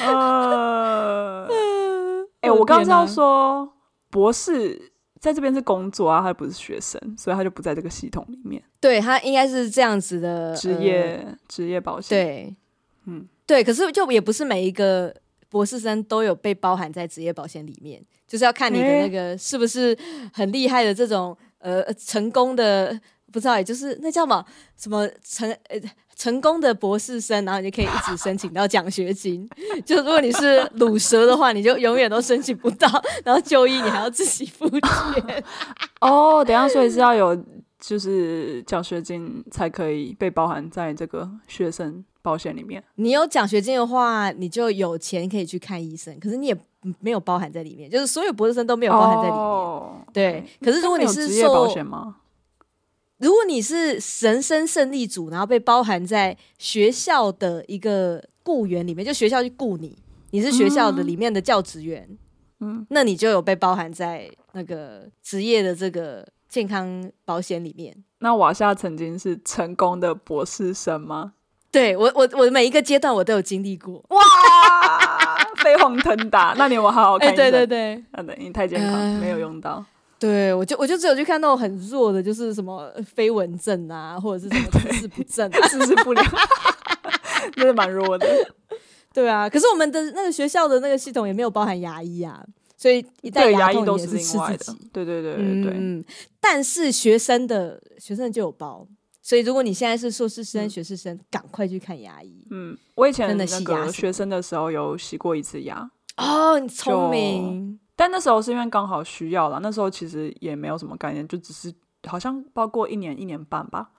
B: 呃，哎、欸，我刚知道说博士在这边是工作啊，他不是学生，所以他就不在这个系统里面。
A: 对，他应该是这样子的
B: 职业职、呃、业保险。
A: 对，嗯，对，可是就也不是每一个博士生都有被包含在职业保险里面，就是要看你的那个是不是很厉害的这种呃成功的，不知道也就是那叫什么什么成呃。成功的博士生，然后你就可以一直申请到奖学金。就如果你是鲁蛇的话，你就永远都申请不到，然后就医你还要自己付钱。
B: 哦，等下，所以是要有就是奖学金才可以被包含在这个学生保险里面。
A: 你有奖学金的话，你就有钱可以去看医生，可是你也没有包含在里面，就是所有博士生都没有包含在里面。哦、对，可是如果你是
B: 职业保险吗？
A: 如果你是人生胜利组，然后被包含在学校的一个雇员里面，就学校去雇你，你是学校的里面的教职员，嗯，那你就有被包含在那个职业的这个健康保险里面。
B: 那瓦夏曾经是成功的博士生吗？
A: 对，我，我我每一个阶段我都有经历过。哇，
B: 飞黄腾达，那你有没有好好看？
A: 欸、对对对，
B: 那等你太健康，呃、没有用到。
A: 对，我就我就只有去看那种很弱的，就是什么飞蚊症啊，或者是什么姿势不 正、啊、
B: 姿势不良，真的蛮弱的。
A: 对啊，可是我们的那个学校的那个系统也没有包含牙医啊，所以一旦牙痛也是吃自己。
B: 对对对对对。
A: 嗯，但是学生的学生就有包，所以如果你现在是硕士生、嗯、学士生，赶快去看牙医。
B: 嗯，我以前那个学生的时候有洗过一次牙。
A: 哦，你聪明。
B: 但那时候是因为刚好需要了，那时候其实也没有什么概念，就只是好像包括一年一年半吧，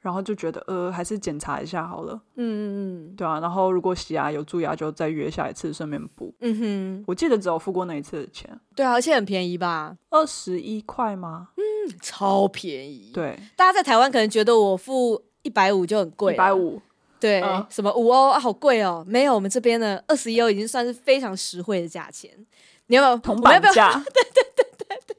B: 然后就觉得呃还是检查一下好了，嗯嗯嗯，对啊，然后如果洗牙有蛀牙就再约下一次顺便补，嗯哼，我记得只有付过那一次的钱，
A: 对啊，而且很便宜吧，
B: 二十一块吗？
A: 嗯，超便宜，
B: 对，
A: 大家在台湾可能觉得我付一百五就很贵，
B: 一百五，
A: 对，嗯、什么五欧啊，好贵哦。没有，我们这边的二十一欧已经算是非常实惠的价钱。你要不要
B: 铜板价？
A: 对对对对对。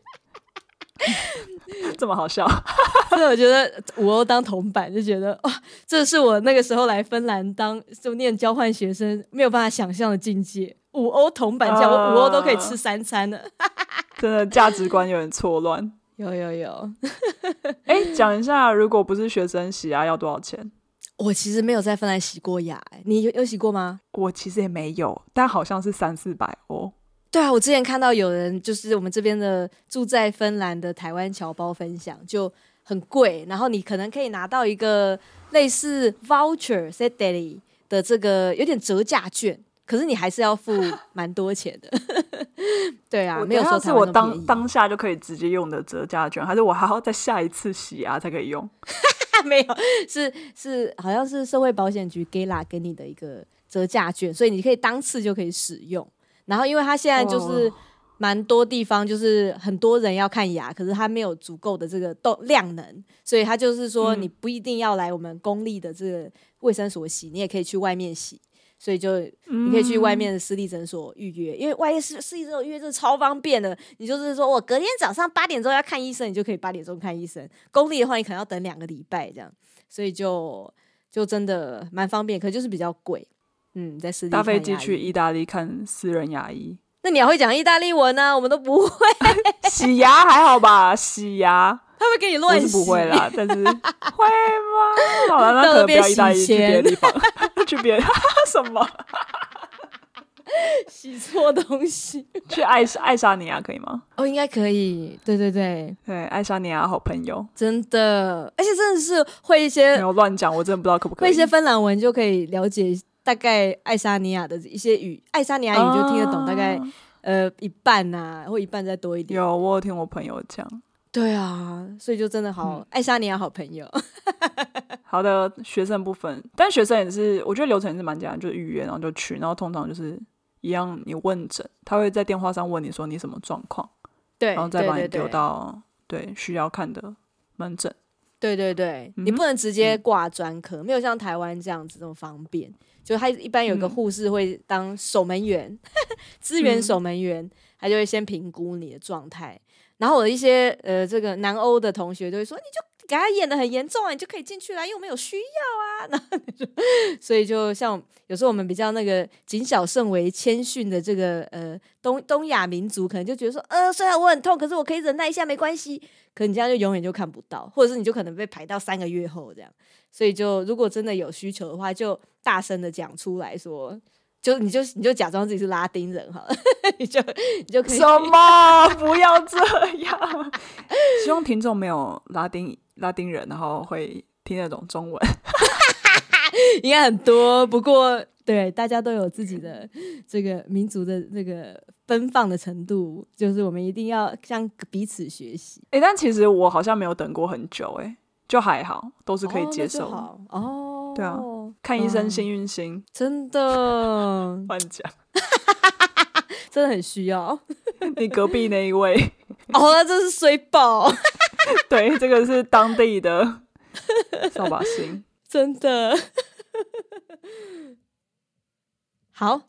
B: 这么好笑，
A: 所以我觉得五欧当铜板就觉得哇，这是我那个时候来芬兰当就念交换学生没有办法想象的境界。五欧铜板价，我五欧都可以吃三餐了，
B: 真的价值观有点错乱。
A: 有有有，
B: 哎、欸，讲一下，如果不是学生洗牙要多少钱？
A: 我其实没有在芬兰洗过牙，哎，你有有洗过吗？
B: 我其实也没有，但好像是三四百欧。
A: 对啊，我之前看到有人就是我们这边的住在芬兰的台湾侨胞分享，就很贵，然后你可能可以拿到一个类似 voucher seteli 的这个有点折价券，可是你还是要付 蛮多钱的。对啊，没有说
B: 是我当当下就可以直接用的折价券，还是我还要再下一次洗牙才可以用？
A: 没有，是是好像是社会保险局给啦给你的一个折价券，所以你可以当次就可以使用。然后，因为他现在就是蛮多地方，就是很多人要看牙，可是他没有足够的这个动量能，所以他就是说，你不一定要来我们公立的这个卫生所洗，你也可以去外面洗。所以就你可以去外面的私立诊所预约，因为外面私私立诊所预约是超方便的。你就是说我隔天早上八点钟要看医生，你就可以八点钟看医生。公立的话，你可能要等两个礼拜这样，所以就就真的蛮方便，可就是比较贵。嗯，在私立搭
B: 飞机去意大利看私人牙医，
A: 那你还会讲意大利文呢？我们都不会。
B: 洗牙还好吧？洗牙
A: 他会给你乱洗，
B: 是不会啦，但是会吗？好了，那可能不要意大利，去别的地方，去别什么？
A: 洗错东西？
B: 去爱爱沙尼亚可以吗？
A: 哦，应该可以。对对对
B: 对，爱沙尼亚好朋友，
A: 真的，而且真的是会一些
B: 没有乱讲，我真的不知道可不可以。
A: 会一些芬兰文就可以了解。大概爱沙尼亚的一些语，爱沙尼亚语就听得懂，大概、啊、呃一半呐、啊，或一半再多一点。
B: 有，我有听我朋友讲。
A: 对啊，所以就真的好，爱、嗯、沙尼亚好朋友。
B: 好的，学生部分，但学生也是，我觉得流程也是蛮简单，就是预约，然后就去，然后通常就是一样，你问诊，他会在电话上问你说你什么状况，对，然后再把你丢到对需要看的门诊。
A: 对对对，嗯、你不能直接挂专科，嗯、没有像台湾这样子那么方便。就他一般有个护士会当守门员，资、嗯、源守门员，他就会先评估你的状态。然后我的一些呃，这个南欧的同学就会说，你就给他演的很严重啊，你就可以进去了，因为我们有需要啊。然后就所以就像有时候我们比较那个谨小慎微、谦逊的这个呃东东亚民族，可能就觉得说，呃，虽然我很痛，可是我可以忍耐一下，没关系。可你这样就永远就看不到，或者是你就可能被排到三个月后这样。所以就如果真的有需求的话，就。大声的讲出来说，就你就你就假装自己是拉丁人好了，你就你就可以
B: 什么不要这样。希望听众没有拉丁拉丁人，然后会听得懂中文，
A: 应该很多。不过对大家都有自己的这个民族的这个奔放的程度，就是我们一定要向彼此学习。
B: 哎、欸，但其实我好像没有等过很久、欸，哎，就还好，都是可以接受
A: 哦。哦，
B: 对啊。看医生，幸运星、嗯，
A: 真的
B: 乱讲，
A: 真的很需要。
B: 你隔壁那一位，
A: 哦，那真是水宝，
B: 对，这个是当地的 扫把星，
A: 真的。好，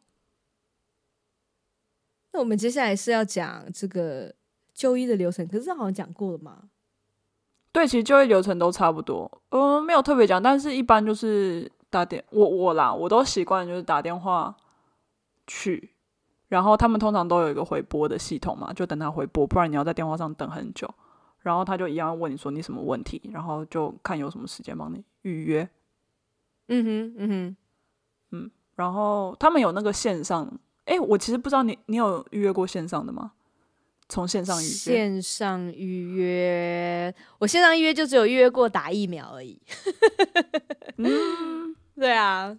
A: 那我们接下来是要讲这个就医的流程，可是好像讲过了嘛？
B: 对，其实就医流程都差不多，嗯，没有特别讲，但是一般就是。打电我我啦，我都习惯就是打电话去，然后他们通常都有一个回拨的系统嘛，就等他回拨，不然你要在电话上等很久。然后他就一样问你说你什么问题，然后就看有什么时间帮你预约。
A: 嗯哼，嗯哼，
B: 嗯，然后他们有那个线上，诶，我其实不知道你你有预约过线上的吗？从线上预约，
A: 线上预约，我线上预约就只有预约过打疫苗而已。嗯。对啊，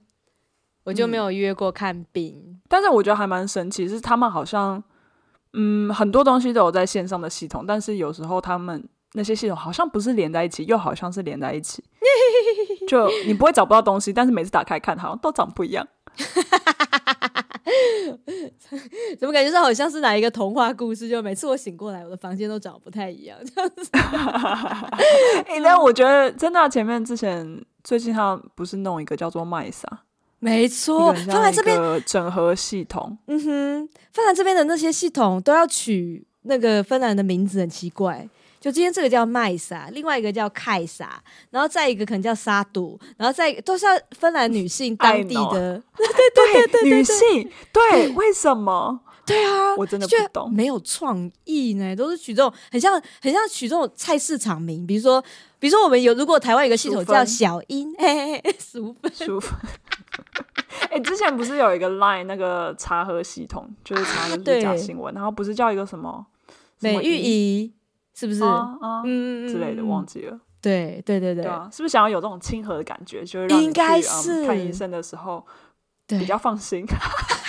A: 我就没有约过看病，
B: 嗯，但是我觉得还蛮神奇，是他们好像，嗯，很多东西都有在线上的系统，但是有时候他们那些系统好像不是连在一起，又好像是连在一起，就你不会找不到东西，但是每次打开看，好像都长不一样。
A: 怎么感觉是好像是哪一个童话故事？就每次我醒过来，我的房间都长不太一样，这样子。
B: 哎，但我觉得真的前面之前。最近他不是弄一个叫做麦莎，
A: 没错，芬兰这边
B: 整合系统，
A: 嗯哼，芬兰这边的那些系统都要取那个芬兰的名字，很奇怪。就今天这个叫麦莎，另外一个叫凯莎，然后再一个可能叫沙杜，然后再都是要芬兰女性当地的，
B: 对对对对，女性，对，为什么？
A: 对啊，
B: 我真的不懂，
A: 没有创意呢，都是取这种很像很像取这种菜市场名，比如说比如说我们有如果台湾有个系统叫小英，哎，淑芬，
B: 舒芬，哎，之前不是有一个 Line 那个查核系统，就是查的是假新闻，然后不是叫一个什么
A: 美玉仪。是不是？
B: 啊啊、嗯之类的，忘记了。
A: 对对对对，对、啊，
B: 是不是想要有这种亲和的感觉，就是让你去、嗯、看医生的时候比较放心？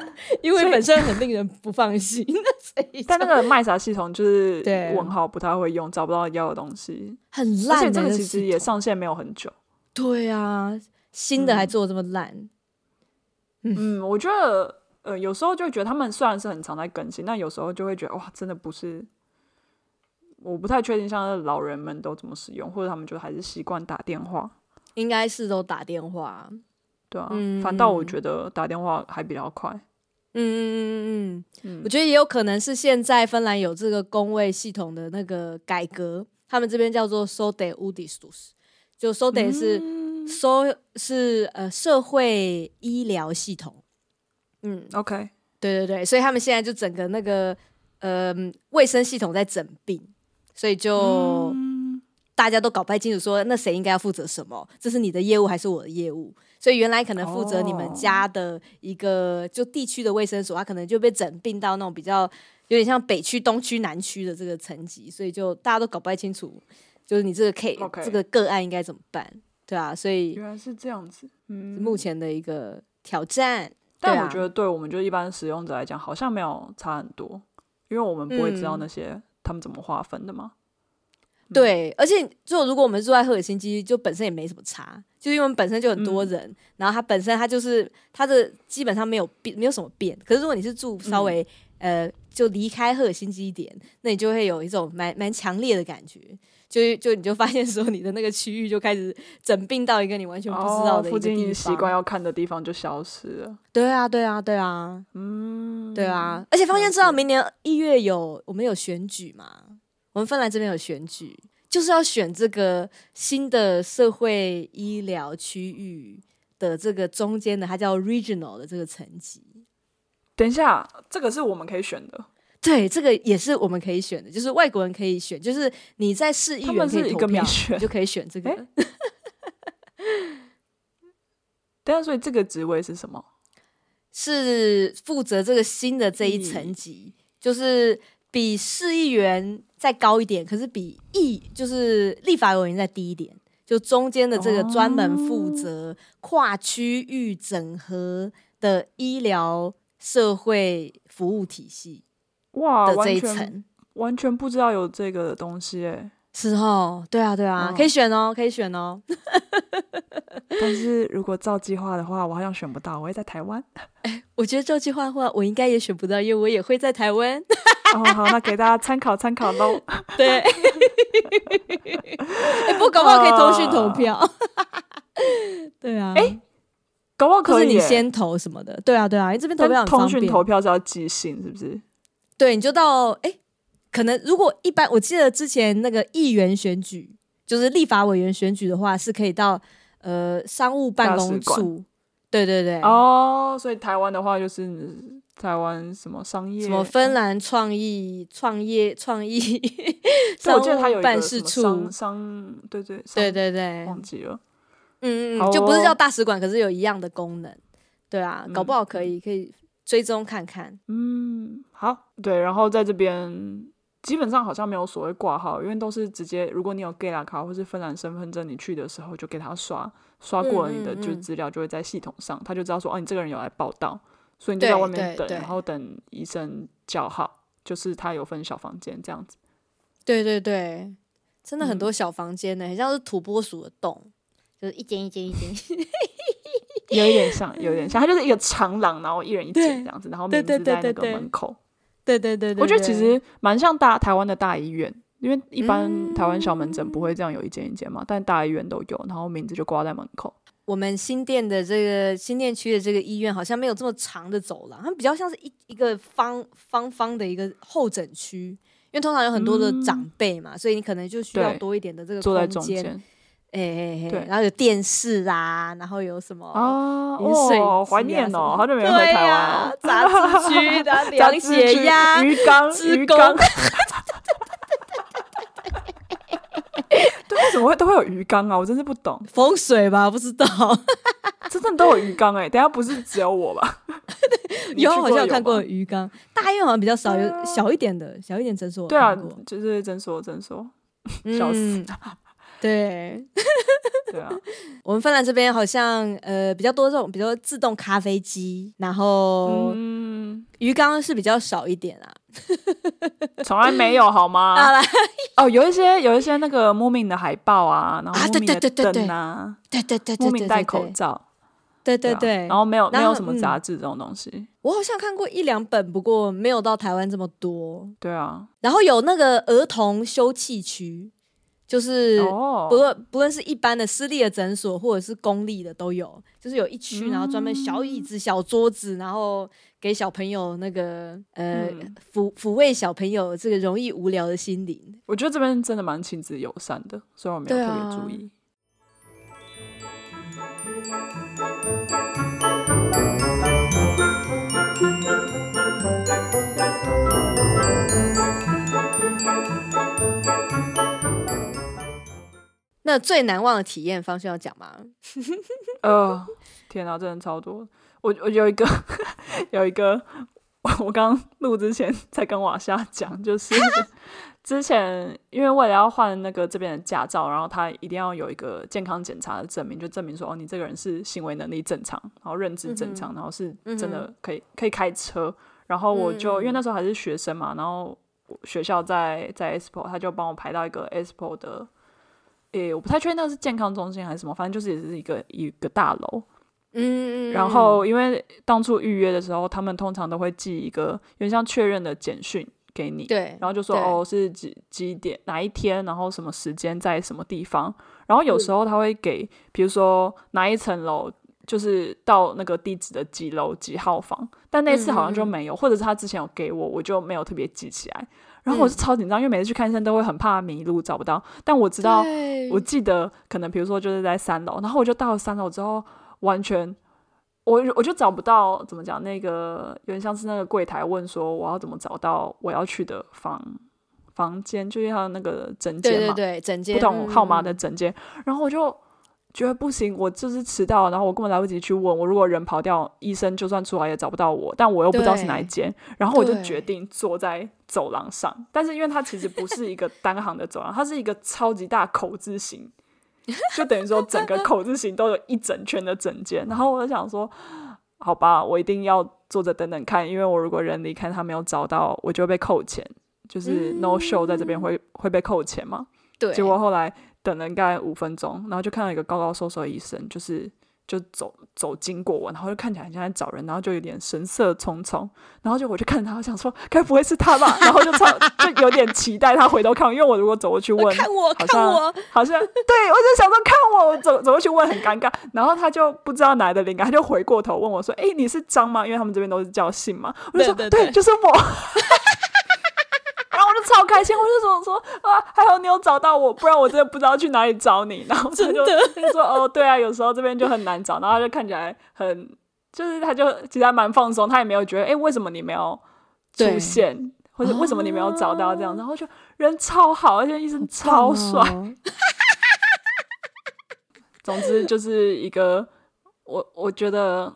A: 因为本身很令人不放心。
B: 但那个麦莎系统就是问号不太会用，找不到要的东西，
A: 很烂。
B: 而且这个其实也上线没有很久。
A: 对啊，新的还做这么烂。
B: 嗯，嗯，我觉得。呃，有时候就觉得他们虽然是很常在更新，但有时候就会觉得哇，真的不是，我不太确定，像老人们都怎么使用，或者他们就还是习惯打电话，
A: 应该是都打电话，
B: 对啊，嗯、反倒我觉得打电话还比较快，
A: 嗯嗯嗯嗯嗯，我觉得也有可能是现在芬兰有这个工位系统的那个改革，他们这边叫做 “sode uudistus”，就 Sote 是 So、嗯、是呃社会医疗系统。嗯
B: ，OK，
A: 对对对，所以他们现在就整个那个呃卫生系统在整病，所以就、嗯、大家都搞不太清楚说那谁应该要负责什么，这是你的业务还是我的业务？所以原来可能负责你们家的一个就地区的卫生所，它可能就被整并到那种比较有点像北区、东区、南区的这个层级，所以就大家都搞不太清楚，就是你这个 K. 这个个案应该怎么办？对啊，所以
B: 原来是这样子，嗯，
A: 目前的一个挑战。
B: 但我觉得，对我们就一般使用者来讲，好像没有差很多，因为我们不会知道那些他们怎么划分的嘛。
A: 嗯、对，而且就如果我们住在赫尔辛基，就本身也没什么差，就因为本身就很多人，嗯、然后它本身它就是它的基本上没有变，没有什么变。可是如果你是住稍微、嗯、呃，就离开赫尔辛基一点，那你就会有一种蛮蛮强烈的感觉。就就你就发现说，你的那个区域就开始整并到一个你完全不知道的一个地方，哦、附近
B: 习惯要看的地方就消失了。
A: 对啊，对啊，对啊，嗯，对啊。而且方先知道明年一月有我们有选举嘛？我们芬兰这边有选举，就是要选这个新的社会医疗区域的这个中间的，它叫 regional 的这个层级。
B: 等一下，这个是我们可以选的。
A: 对，这个也是我们可以选的，就是外国人可以选，就是你在市议员可以投票，你就可以选这个。
B: 等下，所以这个职位是什么？
A: 是负责这个新的这一层级，嗯、就是比市议员再高一点，可是比议就是立法委员再低一点，就中间的这个专门负责跨区域整合的医疗社会服务体系。
B: 哇，这一层。完全不知道有这个东西哎，
A: 是哦，对啊，对啊，可以选哦，可以选哦。
B: 但是如果照计划的话，我好像选不到，我会在台湾。
A: 哎，我觉得照计划的话，我应该也选不到，因为我也会在台湾。
B: 哦，好，那给大家参考参考喽。
A: 对，哎，不，搞不好可以通讯投票。对啊，
B: 哎，搞不好可以
A: 你先投什么的。对啊，对啊，因为这边投票。
B: 通讯投票是要寄信，是不是？
A: 对，你就到哎，可能如果一般，我记得之前那个议员选举，就是立法委员选举的话，是可以到呃商务办公处。对对对。
B: 哦，所以台湾的话就是台湾什么商业，
A: 什么芬兰创意创业创意 商务办事处，
B: 商商对对
A: 对对对，
B: 忘记了。
A: 嗯嗯，就不是叫大使馆，可是有一样的功能。对啊，搞不好可以可以。追踪看看，
B: 嗯，好，对，然后在这边基本上好像没有所谓挂号，因为都是直接，如果你有 Gala 卡或是芬兰身份证，你去的时候就给他刷，刷过了你的就资料就会在系统上，嗯嗯嗯，他就知道说，哦，你这个人有来报到，所以你就在外面等，然后等医生叫号，就是他有分小房间这样子。
A: 对对对，真的很多小房间呢，嗯、很像是土拨鼠的洞，就是一间一间一间。
B: 有一点像，有一点像，它就是一个长廊，然后一人一间这样子，然后名字在那个门口。
A: 对对对对对对，
B: 我觉得其实蛮像大台湾的大医院，因为一般台湾小门诊不会这样有一间一间嘛，嗯、但大医院都有，然后名字就挂在门口。
A: 我们新店的这个新店区的这个医院好像没有这么长的走廊，它比较像是一一个方方方的一个候诊区，因为通常有很多的长辈嘛，嗯、所以你可能就需要多一点的这个
B: 坐在中间。
A: 哎哎哎，然后有电视啊，然后有什么
B: 啊？哦，怀念哦，好久没有回台湾。
A: 杂志区的量血压、
B: 鱼缸、鱼缸。对，为什么会都会有鱼缸啊？我真是不懂。
A: 风水吧？不知道。
B: 真的都有鱼缸哎！等下不是只有我吧？
A: 以后好像有看过鱼缸，大医院好像比较少，有小一点的小一点诊所。
B: 对啊，就是诊所诊所，笑死。
A: 对，
B: 对啊，
A: 我们芬兰这边好像呃比较多这种，比如说自动咖啡机，然后嗯，鱼缸是比较少一点啊，
B: 从来没有好吗？哦，有一些有一些那个莫名的海报啊，然后木敏的灯啊，
A: 对对对，
B: 木敏戴口罩，
A: 对对对，
B: 然后没有没有什么杂志这种东西，
A: 我好像看过一两本，不过没有到台湾这么多。
B: 对啊，
A: 然后有那个儿童休憩区。就是不论不论是一般的私立的诊所，或者是公立的都有，就是有一区，然后专门小椅子、小桌子，然后给小朋友那个呃抚抚慰小朋友这个容易无聊的心灵。
B: 我觉得这边真的蛮亲子友善的，所以我没有特别注意。
A: 那最难忘的体验方式要讲吗？
B: 呃，天哪，真的超多。我我有一个 有一个，我刚录之前 才跟瓦夏讲，就是之前因为为了要换那个这边的驾照，然后他一定要有一个健康检查的证明，就证明说哦，你这个人是行为能力正常，然后认知正常，嗯、然后是真的可以可以开车。然后我就、嗯、因为那时候还是学生嘛，然后学校在在 Espoo，他就帮我排到一个 Espoo 的。诶、欸，我不太确定那是健康中心还是什么，反正就是也是一个一个大楼。嗯，然后因为当初预约的时候，他们通常都会寄一个有点像确认的简讯给你，
A: 对，
B: 然后就说哦是几几点哪一天，然后什么时间在什么地方，然后有时候他会给，比如说哪一层楼，就是到那个地址的几楼几号房，但那次好像就没有，嗯、或者是他之前有给我，我就没有特别记起来。然后我是超紧张，因为每次去看医生都会很怕迷路找不到。但我知道，我记得可能比如说就是在三楼，然后我就到了三楼之后，完全我我就找不到怎么讲那个有点像是那个柜台问说我要怎么找到我要去的房房间，就是他那个整间嘛，
A: 对对对，诊间，
B: 不同号码的整间，嗯、然后我就。觉得不行，我就是迟到，然后我根本来不及去问。我如果人跑掉，医生就算出来也找不到我。但我又不知道是哪一间，然后我就决定坐在走廊上。但是因为它其实不是一个单行的走廊，它是一个超级大口字形，就等于说整个口字形都有一整圈的整间。然后我就想说，好吧，我一定要坐着等等看，因为我如果人离开他没有找到，我就会被扣钱，就是 no show 在这边会、嗯、会被扣钱嘛。对，结果后来。等了大概五分钟，然后就看到一个高高瘦瘦的医生，就是就走走经过我，然后就看起来很像在找人，然后就有点神色匆匆，然后就我就看他，我想说该不会是他吧？然后就超就有点期待他回头看我，因为我如果走过去问，
A: 看我，
B: 好像
A: 看我，
B: 好像对，我就想说看我，我走走过去问很尴尬，然后他就不知道哪来的灵感，他就回过头问我说：“哎，你是张吗？”因为他们这边都是叫姓嘛，我就说：“对，对，对，对，就是我。” 超开心，我就说说啊，还好你有找到我，不然我真的不知道去哪里找你。然后他就，他就说哦，对啊，有时候这边就很难找。然后他就看起来很，就是他就其实还蛮放松，他也没有觉得哎、欸，为什么你没有出现，或者为什么你没有找到这样。哦、然后就人超好，而且医生超帅。哦、总之就是一个，我我觉得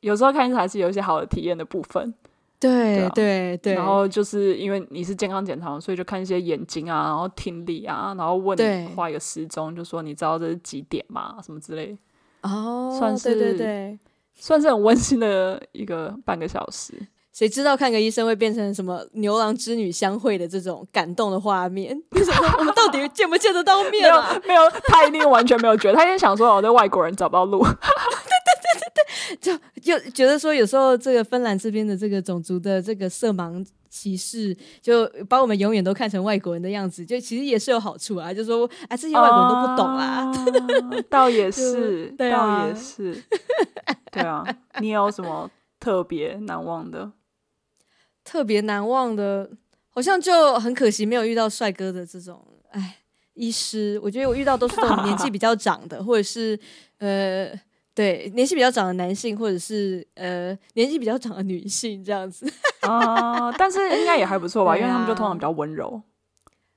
B: 有时候看医生还是有一些好的体验的部分。
A: 对对对，
B: 然后就是因为你是健康检查，所以就看一些眼睛啊，然后听力啊，然后问你画一个时钟，就说你知道这是几点吗？什么之类。哦，算是对对对，算是很温馨的一个半个小时。
A: 谁知道看个医生会变成什么牛郎织女相会的这种感动的画面？为什么我们到底见不见得到面啊？
B: 没有，没有，他一定完全没有觉得，他一定想说我在外国人找不到路。
A: 就就觉得说有时候这个芬兰这边的这个种族的这个色盲歧视，就把我们永远都看成外国人的样子，就其实也是有好处啊。就说啊，这些外国人都不懂啦，
B: 啊、倒也 是，
A: 对啊、
B: 倒也是，对啊。你有什么特别难忘的？
A: 特别难忘的，好像就很可惜没有遇到帅哥的这种，哎。医师，我觉得我遇到都是这种年纪比较长的，或者是呃，对，年纪比较长的男性，或者是呃，年纪比较长的女性这样子。
B: 啊、呃，但是应该也还不错吧，啊、因为他们就通常比较温柔，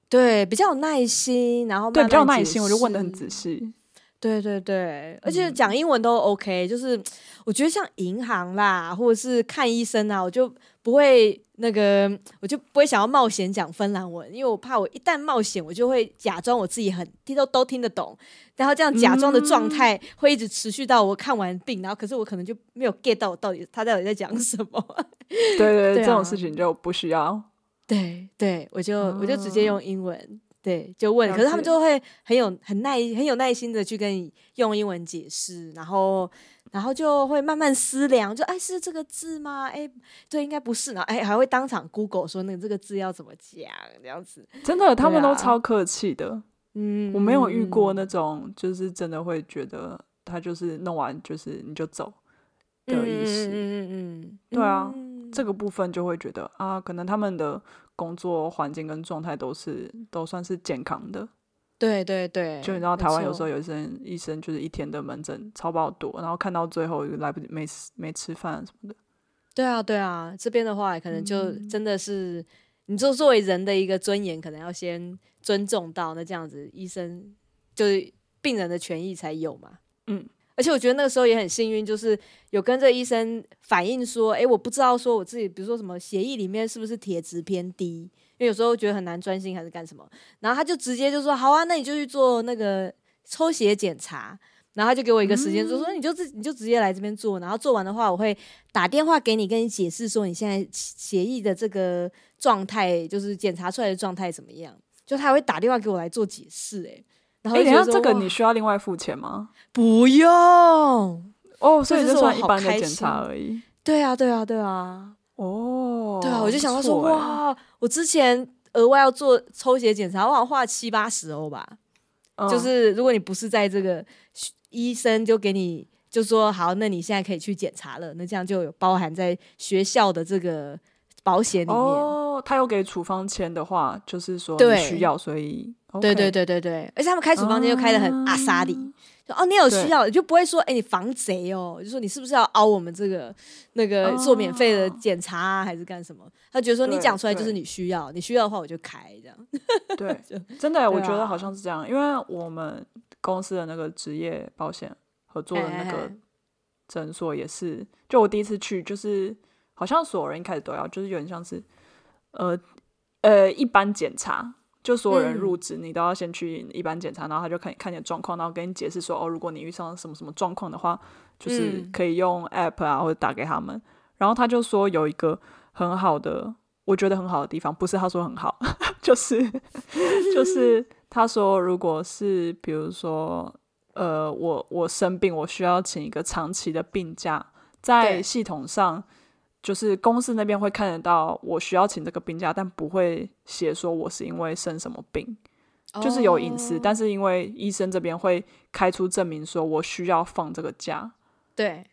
A: 对，比较有耐心，然后
B: 对，比较有耐心，我就问的很仔细。对
A: 对对，而且讲英文都 OK，、嗯、就是我觉得像银行啦，或者是看医生啊，我就不会那个，我就不会想要冒险讲芬兰文，因为我怕我一旦冒险，我就会假装我自己很听都都听得懂，然后这样假装的状态会一直持续到我看完病，然后可是我可能就没有 get 到我到底他到底在讲什么。
B: 对对对，对啊、这种事情就不需要。
A: 对对，我就我就直接用英文。对，就问，可是他们就会很有很耐很有耐心的去跟你用英文解释，然后然后就会慢慢思量，就哎是这个字吗？哎，对，应该不是呢。哎，还会当场 Google 说那个这个字要怎么讲，这样子。
B: 真的，他们都超客气的。嗯，我没有遇过那种就是真的会觉得他就是弄完就是你就走的意思。嗯嗯嗯，对啊，嗯、这个部分就会觉得啊，可能他们的。工作环境跟状态都是都算是健康的，
A: 对对对。
B: 就你知道，台湾有时候有些人医生就是一天的门诊超爆多，然后看到最后来不及没没吃饭什么的。
A: 对啊对啊，这边的话可能就真的是，嗯、你就作为人的一个尊严，可能要先尊重到，那这样子医生就是病人的权益才有嘛。嗯。而且我觉得那个时候也很幸运，就是有跟这医生反映说，哎，我不知道说我自己，比如说什么血液里面是不是铁质偏低，因为有时候觉得很难专心还是干什么，然后他就直接就说，好啊，那你就去做那个抽血检查，然后他就给我一个时间，就说你就自你就直接来这边做，然后做完的话，我会打电话给你，跟你解释说你现在协议的这个状态，就是检查出来的状态怎么样，就他会打电话给我来做解释，哎。
B: 然后等下这个你需要另外付钱吗？
A: 不用
B: 哦，所以就算一般的检查而已。
A: 对啊，对啊，对啊。哦，对啊，我就想到说，
B: 欸、
A: 哇，我之前额外要做抽血检查，我好像花了七八十欧吧。嗯、就是如果你不是在这个医生就给你就说好，那你现在可以去检查了，那这样就有包含在学校的这个保险里面。
B: 哦，他有给处方签的话，就是说你需要，所以。
A: 对对对对对，而且他们开处方间又开得很阿萨里，就哦，你有需要，对就不会说哎，你防贼哦，就说你是不是要凹我们这个那个做免费的检查啊，还是干什么？他觉得说你讲出来就是你需要，你需要的话我就开这
B: 样。对，真的，啊、我觉得好像是这样，因为我们公司的那个职业保险合作的那个诊所也是，就我第一次去，就是好像所有人一开始都要，就是有点像是呃呃一般检查。就所有人入职，你都要先去一般检查，嗯、然后他就看看你的状况，然后跟你解释说，哦，如果你遇上什么什么状况的话，就是可以用 app 啊，或者打给他们。然后他就说有一个很好的，我觉得很好的地方，不是他说很好，就是就是他说，如果是比如说，呃，我我生病，我需要请一个长期的病假，在系统上。就是公司那边会看得到我需要请这个病假，但不会写说我是因为生什么病，就是有隐私。但是因为医生这边会开出证明，说我需要放这个假，
A: 对，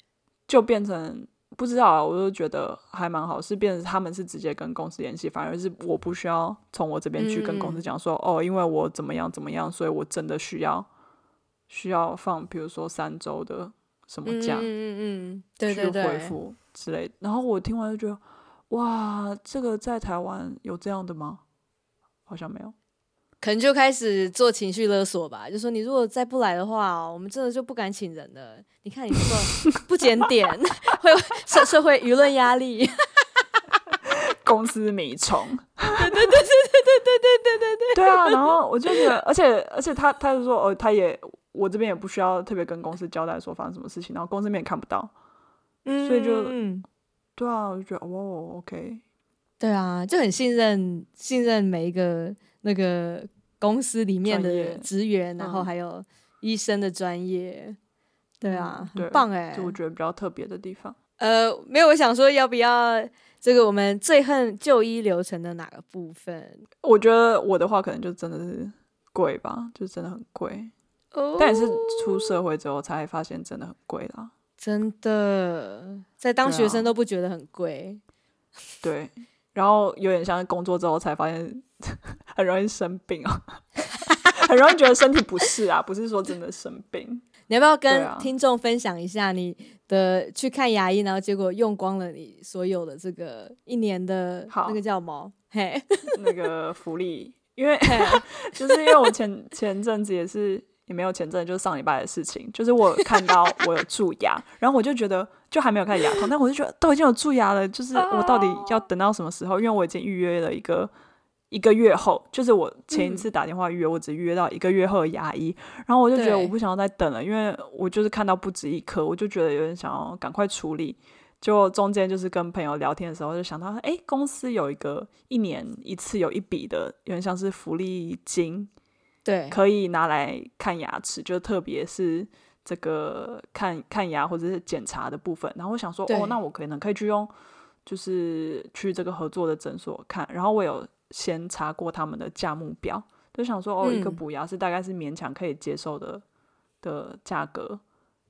B: 就变成不知道啊，我就觉得还蛮好，是变成他们是直接跟公司联系，反而是我不需要从我这边去跟公司讲说，嗯、哦，因为我怎么样怎么样，所以我真的需要需要放，比如说三周的什么假，嗯嗯嗯，对对对，去恢复。之类，然后我听完就觉得，哇，这个在台湾有这样的吗？好像没有，
A: 可能就开始做情绪勒索吧，就说你如果再不来的话，我们真的就不敢请人了。你看你这个 不检点，会社社会舆论压力，
B: 公司迷虫，
A: 对对对对对对对对对对，
B: 对啊。然后我就觉得，而且而且他他就说，哦，他也我这边也不需要特别跟公司交代说发生什么事情，然后公司那边也看不到。所以就，嗯，对啊，我就觉得哦，OK，
A: 对啊，就很信任信任每一个那个公司里面的职员，然后还有医生的专业，对啊，很棒哎，
B: 就我觉得比较特别的地方。
A: 呃，没有，我想说要不要这个我们最恨就医流程的哪个部分？
B: 我觉得我的话可能就真的是贵吧，就真的很贵。哦，但也是出社会之后才发现真的很贵啦。
A: 真的，在当学生都不觉得很贵。
B: 对，然后有点像工作之后才发现 很容易生病啊，很容易觉得身体不适啊，不是说真的生病。
A: 你要不要跟听众分享一下你的去看牙医，然后结果用光了你所有的这个一年的那个叫什么？嘿，
B: 那个福利，因为就是因为我前前阵子也是。也没有钱，真的，就是上礼拜的事情，就是我看到我有蛀牙，然后我就觉得就还没有开始牙痛，但我就觉得都已经有蛀牙了，就是我到底要等到什么时候？因为我已经预约了一个一个月后，就是我前一次打电话预约，我只预约到一个月后的牙医，然后我就觉得我不想要再等了，因为我就是看到不止一颗，我就觉得有点想要赶快处理。就中间就是跟朋友聊天的时候，就想到哎，公司有一个一年一次有一笔的，有点像是福利金。
A: 对，
B: 可以拿来看牙齿，就特别是这个看看牙或者是检查的部分。然后我想说，哦，那我可能可以去用，就是去这个合作的诊所看。然后我有先查过他们的价目表，就想说，哦，一个补牙是大概是勉强可以接受的的价格。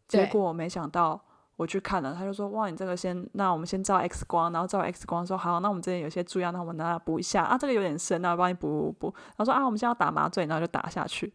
B: 结果没想到。我去看了，他就说：“哇，你这个先，那我们先照 X 光，然后照 X 光说好，那我们这边有些蛀牙，那我们拿来补一下啊，这个有点深，那我帮你补补补。”然后说：“啊，我们现在要打麻醉，然后就打下去。”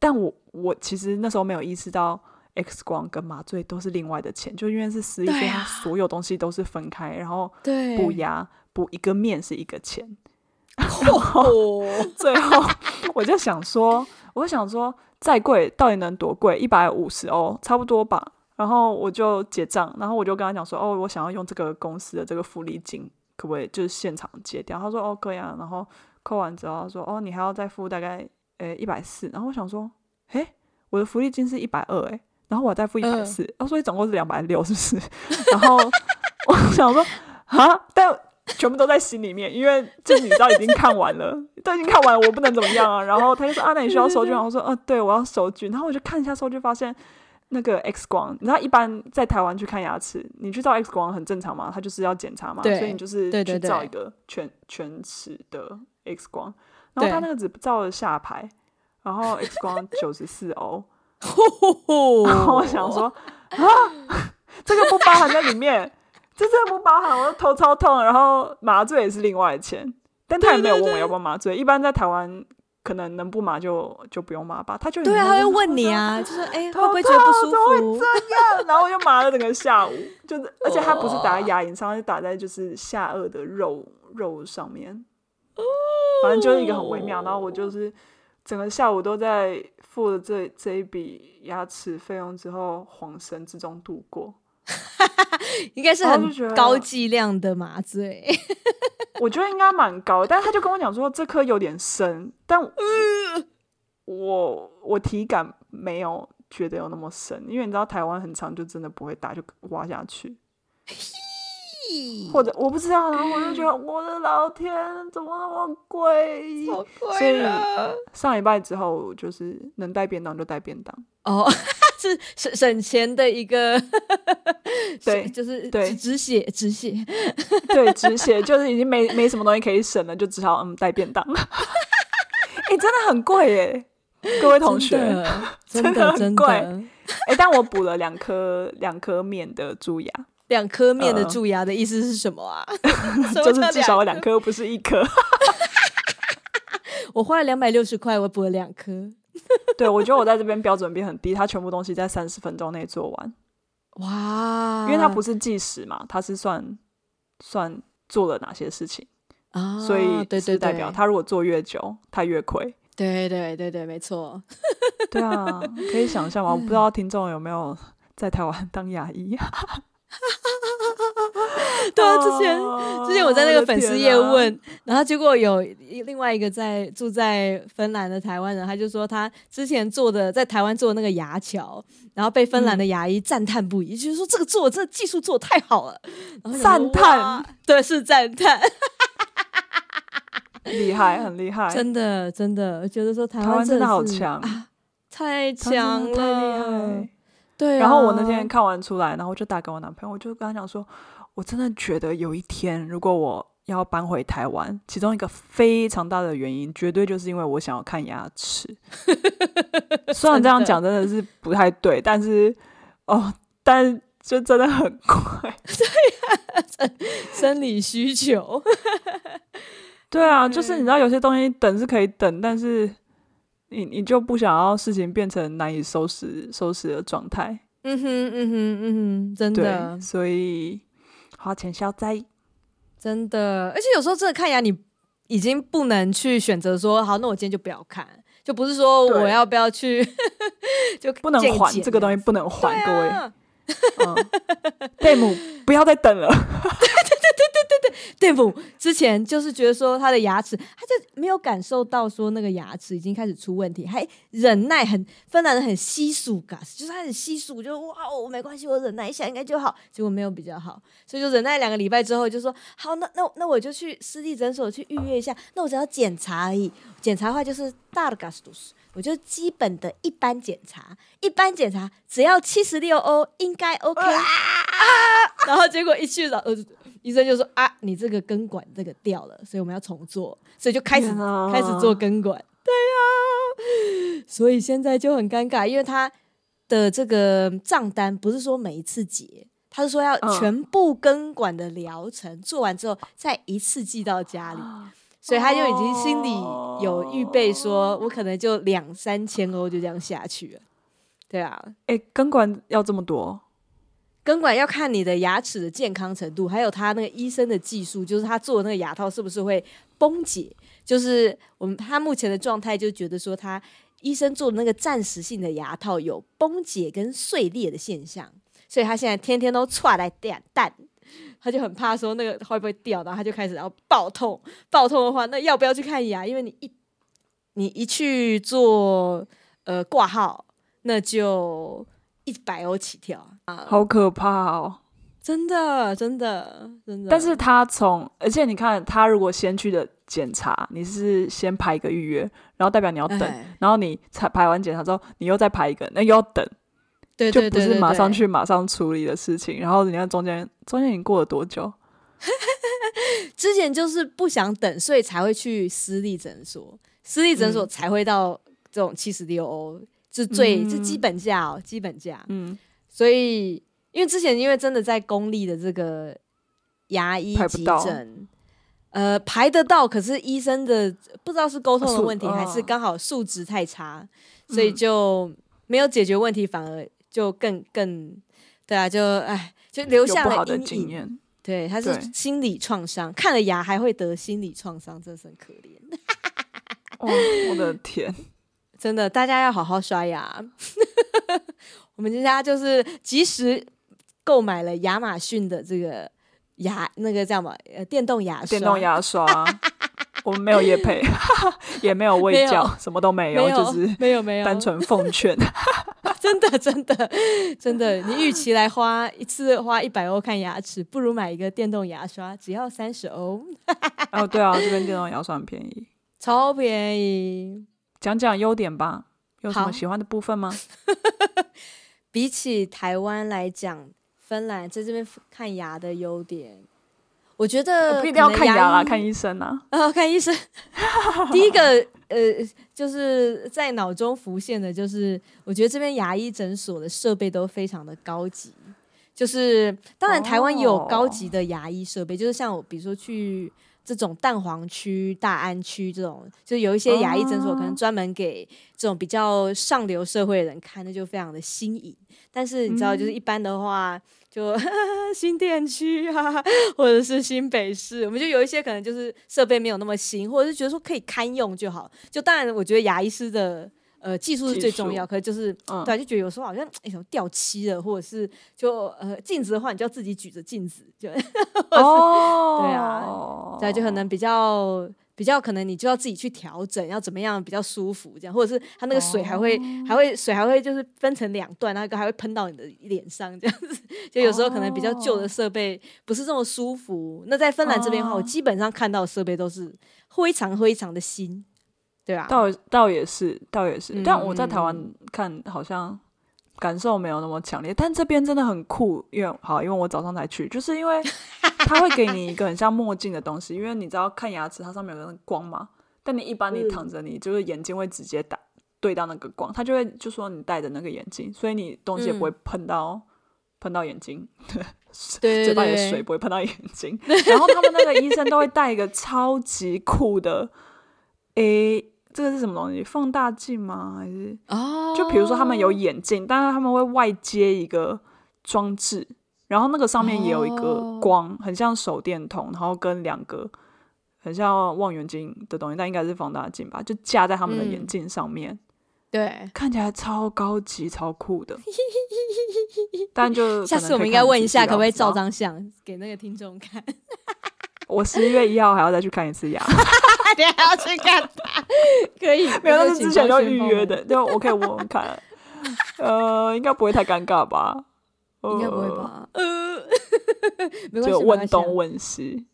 B: 但我我其实那时候没有意识到 X 光跟麻醉都是另外的钱，就因为是私立，所以它所有东西都是分开，然后补牙补一个面是一个钱，然后 最后我就想说，我就想说再贵到底能多贵？一百五十欧差不多吧。然后我就结账，然后我就跟他讲说，哦，我想要用这个公司的这个福利金，可不可以就是现场结掉？他说，哦，可以啊。然后扣完之后，他说，哦，你还要再付大概呃一百四。然后我想说，诶，我的福利金是一百二，诶，然后我再付一百四，哦，所以总共是两百六，是不是？然后我想说，啊，但全部都在心里面，因为这你知道已经看完了，都已经看完了，我不能怎么样啊。然后他就说，啊，那你需要收据吗？我说，嗯、呃，对，我要收据。然后我就看一下收据，发现。那个 X 光，你知道一般在台湾去看牙齿，你去照 X 光很正常嘛？他就是要检查嘛，所以你就是去照一个全全齿的 X 光。然后他那个只照了下排，然后 X 光 九十四欧。然后我想说 啊，这个不包含在里面，这这个不包含，我的头超痛。然后麻醉也是另外的钱，但他也没有问我要不要麻醉。一般在台湾。可能能不麻就就不用麻吧，他就
A: 对啊，他会问你啊，就是哎、欸，会不会觉得不舒服？
B: 会这样，然后我就麻了整个下午，就是而且他不是打在牙龈上，他是打在就是下颚的肉肉上面，反正就是一个很微妙。然后我就是整个下午都在付了这这一笔牙齿费用之后，恍神之中度过。
A: 应该是很高剂量的麻醉，
B: 我觉得应该蛮高，但是他就跟我讲说这颗有点深，但我 我体感没有觉得有那么深，因为你知道台湾很长，就真的不会打，就挖下去，或者我不知道，然后我就觉得我的老天，怎么那么贵？
A: 好贵啊！
B: 所以上礼拜之后，就是能带便当就带便当
A: 哦。是省省钱的一个，
B: 对，
A: 就是对止血止血，
B: 对止血，就是已经没没什么东西可以省了，就只好嗯带便当。哎、欸，真的很贵耶，各位同学，
A: 真的，真的很贵。
B: 哎、欸，但我补了两颗两颗面的蛀牙，
A: 两颗面的蛀牙的意思是什么啊？
B: 呃、就是至少有两颗，不是一颗。
A: 我花了两百六十块，我补了两颗。
B: 对，我觉得我在这边标准变很低，他全部东西在三十分钟内做完。
A: 哇！
B: 因为他不是计时嘛，他是算算做了哪些事情啊，所以是代表他如果做越久，他越亏。
A: 对对对对，没错。
B: 对啊，可以想象吗？我不知道听众有没有在台湾当牙医。
A: 对啊，之前之前我在那个粉丝页问，然后结果有另外一个在住在芬兰的台湾人，他就说他之前做的在台湾做的那个牙桥，然后被芬兰的牙医赞叹不已，就是说这个做这个技术做的太好了，
B: 赞叹，
A: 对，是赞叹，
B: 厉害，很厉害，
A: 真的真的，我觉得说台湾
B: 真的好强，
A: 太强了，太厉害。对、啊。
B: 然后我那天看完出来，然后我就打给我男朋友，我就跟他讲说，我真的觉得有一天，如果我要搬回台湾，其中一个非常大的原因，绝对就是因为我想要看牙齿。虽然这样讲真的是不太对，但是哦，但就真的很快。
A: 对呀、啊，生理需求。
B: 对啊，就是你知道有些东西等是可以等，但是你你就不想要事情变成难以收拾收拾的状态。
A: 嗯哼嗯哼嗯哼，真的。
B: 所以花钱消灾。
A: 真的，而且有时候真的看牙，你已经不能去选择说好，那我今天就不要看，就不是说我要不要去，就
B: 不能还这个东西，不能还、啊、各位。嗯，戴姆不要再等了。
A: 对不？之前就是觉得说他的牙齿，他就没有感受到说那个牙齿已经开始出问题，还忍耐很芬兰人很稀疏感，就是他很稀疏，就哇，我没关系，我忍耐一下应该就好。结果没有比较好，所以就忍耐两个礼拜之后就说好，那那那我就去私立诊所去预约一下，那我只要检查而已，检查的话就是大的 gastus，我就基本的一般检查，一般检查只要七十六欧应该 OK 啊，然后结果一去了呃。医生就说啊，你这个根管这个掉了，所以我们要重做，所以就开始、啊、开始做根管。对呀、啊，所以现在就很尴尬，因为他的这个账单不是说每一次结，他是说要全部根管的疗程、嗯、做完之后再一次寄到家里，所以他就已经心里有预备说，说我可能就两三千欧就这样下去了。对啊，
B: 哎、欸，根管要这么多？
A: 根管要看你的牙齿的健康程度，还有他那个医生的技术，就是他做的那个牙套是不是会崩解？就是我们他目前的状态就觉得说，他医生做的那个暂时性的牙套有崩解跟碎裂的现象，所以他现在天天都踹来电蛋，他就很怕说那个会不会掉，然后他就开始要爆痛，爆痛的话，那要不要去看牙？因为你一你一去做呃挂号，那就。一百欧起跳啊，
B: 好可怕哦！
A: 真的，真的，真的。
B: 但是他从，而且你看，他如果先去的检查，你是先排一个预约，然后代表你要等，哎、然后你才排完检查之后，你又再排一个，那又要等，
A: 对对对，对，对，
B: 就不是马上去马上处理的事情。然后你看中间，中间已经过了多久？
A: 之前就是不想等，所以才会去私立诊所，私立诊所才会到这种七十六欧。是最是基本价哦，基本价。嗯，所以因为之前因为真的在公立的这个牙医急诊，呃，排得到，可是医生的不知道是沟通的问题，还是刚好数值太差，哦，所以就没有解决问题，反而就更更对啊，就哎，就留下了阴影。对，他是心理创伤，看了牙还会得心理创伤，真是很可怜。
B: 哦，我的天！
A: 真的，大家要好好刷牙。我们家就是及时购买了亚马逊的这个牙，那个叫什么？呃，电动牙刷。
B: 电动牙刷，我们没有业配，也没有喂教，什么都没有，没有就是没有没有，单纯奉劝。
A: 真的真的真的，你与其来花一次花一百欧看牙齿，不如买一个电动牙刷，只要三十欧。
B: 哦，对啊，这边电动牙刷很便宜，
A: 超便宜。
B: 讲讲优点吧，有什么喜欢的部分吗？
A: 比起台湾来讲，芬兰在这边看牙的优点，我觉得
B: 不一定要看牙啦，看医生啊。
A: 啊、哦，看医生。第一个，呃，就是在脑中浮现的，就是我觉得这边牙医诊所的设备都非常的高级。就是当然，台湾也有高级的牙医设备，哦、就是像我，比如说去。这种蛋黄区、大安区这种，就有一些牙医诊所可能专门给这种比较上流社会的人看，那就非常的新颖。但是你知道，就是一般的话，就 新店区啊，或者是新北市，我们就有一些可能就是设备没有那么新，或者是觉得说可以堪用就好。就当然，我觉得牙医师的。呃，技术是最重要，可是就是、嗯、对，就觉得有时候好像哎，什么掉漆了，或者是就呃镜子的话，你就要自己举着镜子，就哦，对啊，对，就可能比较比较可能你就要自己去调整，要怎么样比较舒服这样，或者是它那个水还会、哦、还会水还会就是分成两段，那个还会喷到你的脸上这样子，就有时候可能比较旧的设备不是这么舒服。那在芬兰这边的话，哦、我基本上看到的设备都是非常非常的新。对啊，
B: 倒倒也是，倒也是。嗯、但我在台湾看，好像感受没有那么强烈。但这边真的很酷，因为好，因为我早上才去，就是因为 他会给你一个很像墨镜的东西，因为你知道看牙齿，它上面有个光嘛。但你一般你躺着，你就是眼睛会直接打对到那个光，他就会就说你戴着那个眼镜，所以你东西也不会喷到喷、嗯、到眼睛，对，嘴巴里的水不会喷到眼睛。然后他们那个医生都会带一个超级酷的，诶。这个是什么东西？放大镜吗？还是？Oh. 就比如说他们有眼镜，但是他们会外接一个装置，然后那个上面也有一个光，oh. 很像手电筒，然后跟两个很像望远镜的东西，但应该是放大镜吧？就架在他们的眼镜上面，嗯、
A: 对，
B: 看起来超高级、超酷的。但就
A: 下次我们应该问一下，可不可以照张相给那个听众看？
B: 我十一月一号还要再去看一次牙。
A: 你还要去看他？可以，
B: 没有，那是之前就预约的。对，我可以问问看。呃，应该不会太尴尬吧？
A: 应该不会吧？呃，
B: 就问东问西。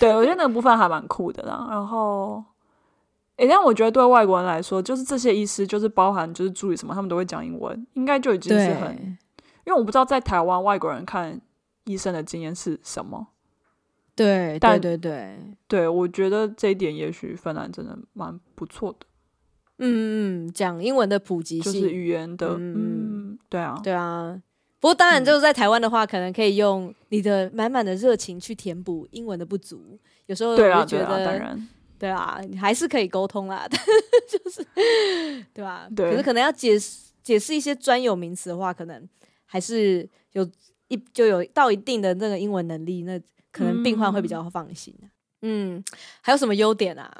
B: 对，我觉得那个部分还蛮酷的啦。然后，哎、欸，但我觉得对外国人来说，就是这些医师，就是包含就是助理什么，他们都会讲英文，应该就已经是很。因为我不知道在台湾外国人看医生的经验是什么。
A: 对，但对对对，
B: 对，我觉得这一点也许芬兰真的蛮不错的。
A: 嗯嗯，讲英文的普及性，
B: 就是语言的，嗯，嗯，对啊，
A: 对啊。不过当然，就是在台湾的话，嗯，可能可以用你的满满的热情去填补英文的不足。有时候我就觉得，对啊，对啊，当然，对啊，你还是可以沟通啦，就是对吧？对。可是可能要解释解释一些专有名词的话，可能还是有一就有到一定的那个英文能力那。可能病患会比较放心。嗯，嗯，还有什么优点啊？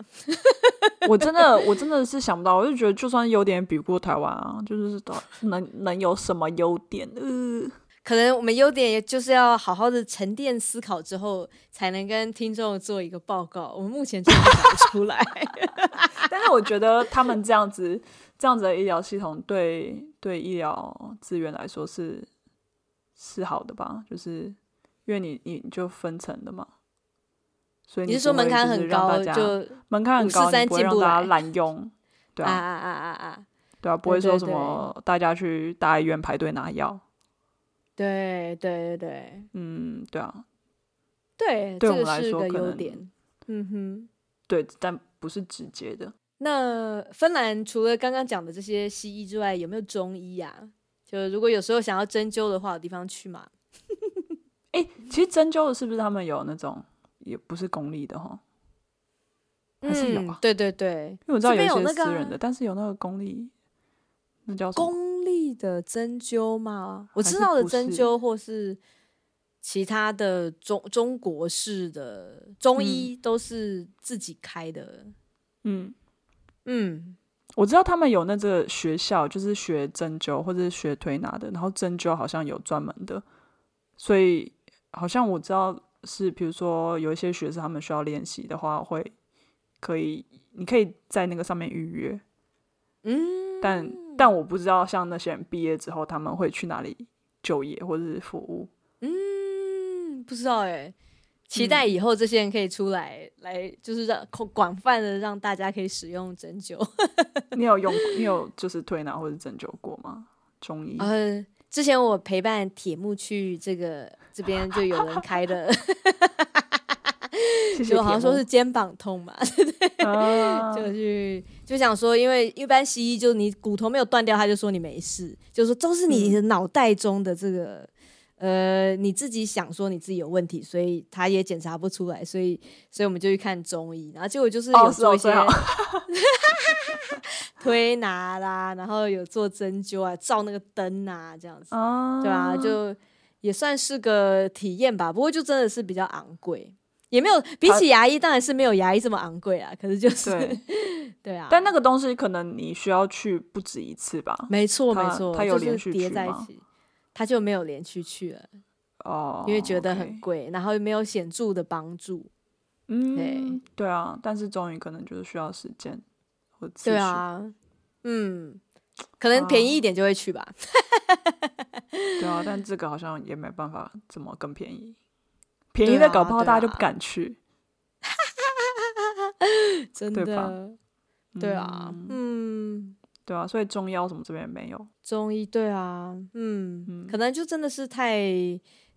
B: 我真的，我真的是想不到。我就觉得，就算优点比不过台湾啊，就是能能有什么优点？呃，
A: 可能我们优点也就是要好好的沉淀思考之后，才能跟听众做一个报告。我们目前真的想不出来。
B: 但是我觉得他们这样子，这样子的医疗系统对对医疗资源来说是是好的吧？就是。因为你你就分层的嘛，所以你，是，
A: 说门槛很高，就
B: 门槛很高，不会让大家滥用，对啊，
A: 啊啊啊啊啊，
B: 对啊，不会说什么大家去大医院排队拿药，
A: 对对对。对，
B: 嗯，对啊，
A: 对，对我们来说可能，嗯哼，
B: 对，但不是直接的。
A: 那芬兰除了刚刚讲的这些西医之外，有没有中医呀、啊？就如果有时候想要针灸的话，有地方去嘛？
B: 哎、欸，其实针灸的是不是他们有那种也不是公立的哈？还是有啊？
A: 对对对，
B: 因为我知道有一些私人的，但是有那个公立，那叫？
A: 公立的针灸吗？我知道的针灸或是其他的中中国式的中医都是自己开的。嗯嗯，
B: 我知道他们有那个学校，就是学针灸或者是学推拿的，然后针灸好像有专门的，所以。好像我知道是，比如说有一些学生他们需要练习的话，会可以，你可以在那个上面预约。嗯，但但我不知道，像那些人毕业之后他们会去哪里就业或者是服务。
A: 嗯，不知道哎、欸，期待以后这些人可以出来，嗯、来就是让广泛的让大家可以使用针灸。
B: 你有用？你有就是推拿或者针灸过吗？中医？
A: 呃，之前我陪伴铁木去这个。这边就有人开的，就好像说是肩膀痛嘛？就去就想说，因为一般西医就是你骨头没有断掉，他就说你没事，就是说都是你的脑袋中的这个、嗯、呃，你自己想说你自己有问题，所以他也检查不出来，所以所以我们就去看中医，然后结果就是有做一些、哦、推拿啦，然后有做针灸啊，照那个灯啊，这样子，哦、对啊，就。也算是个体验吧，不过就真的是比较昂贵，也没有比起牙医，当然是没有牙医这么昂贵啊。可是就是对，对啊，
B: 但那个东西可能你需要去不止一次吧？
A: 没错没错，
B: 它有连续
A: 叠在一起，他就没有连续去了哦，因为觉得很贵，okay. 然后又没有显著的帮助。
B: 嗯，对对啊，但是终于可能就是需要时间或
A: 对啊，嗯，可能便宜一点就会去吧。
B: 对啊，但这个好像也没办法怎么更便宜，便宜的搞不好大家就不敢去，
A: 真的，对，对啊，嗯，
B: 对啊，所以中医什么这边也没有。
A: 中医对啊，嗯，嗯可能就真的是太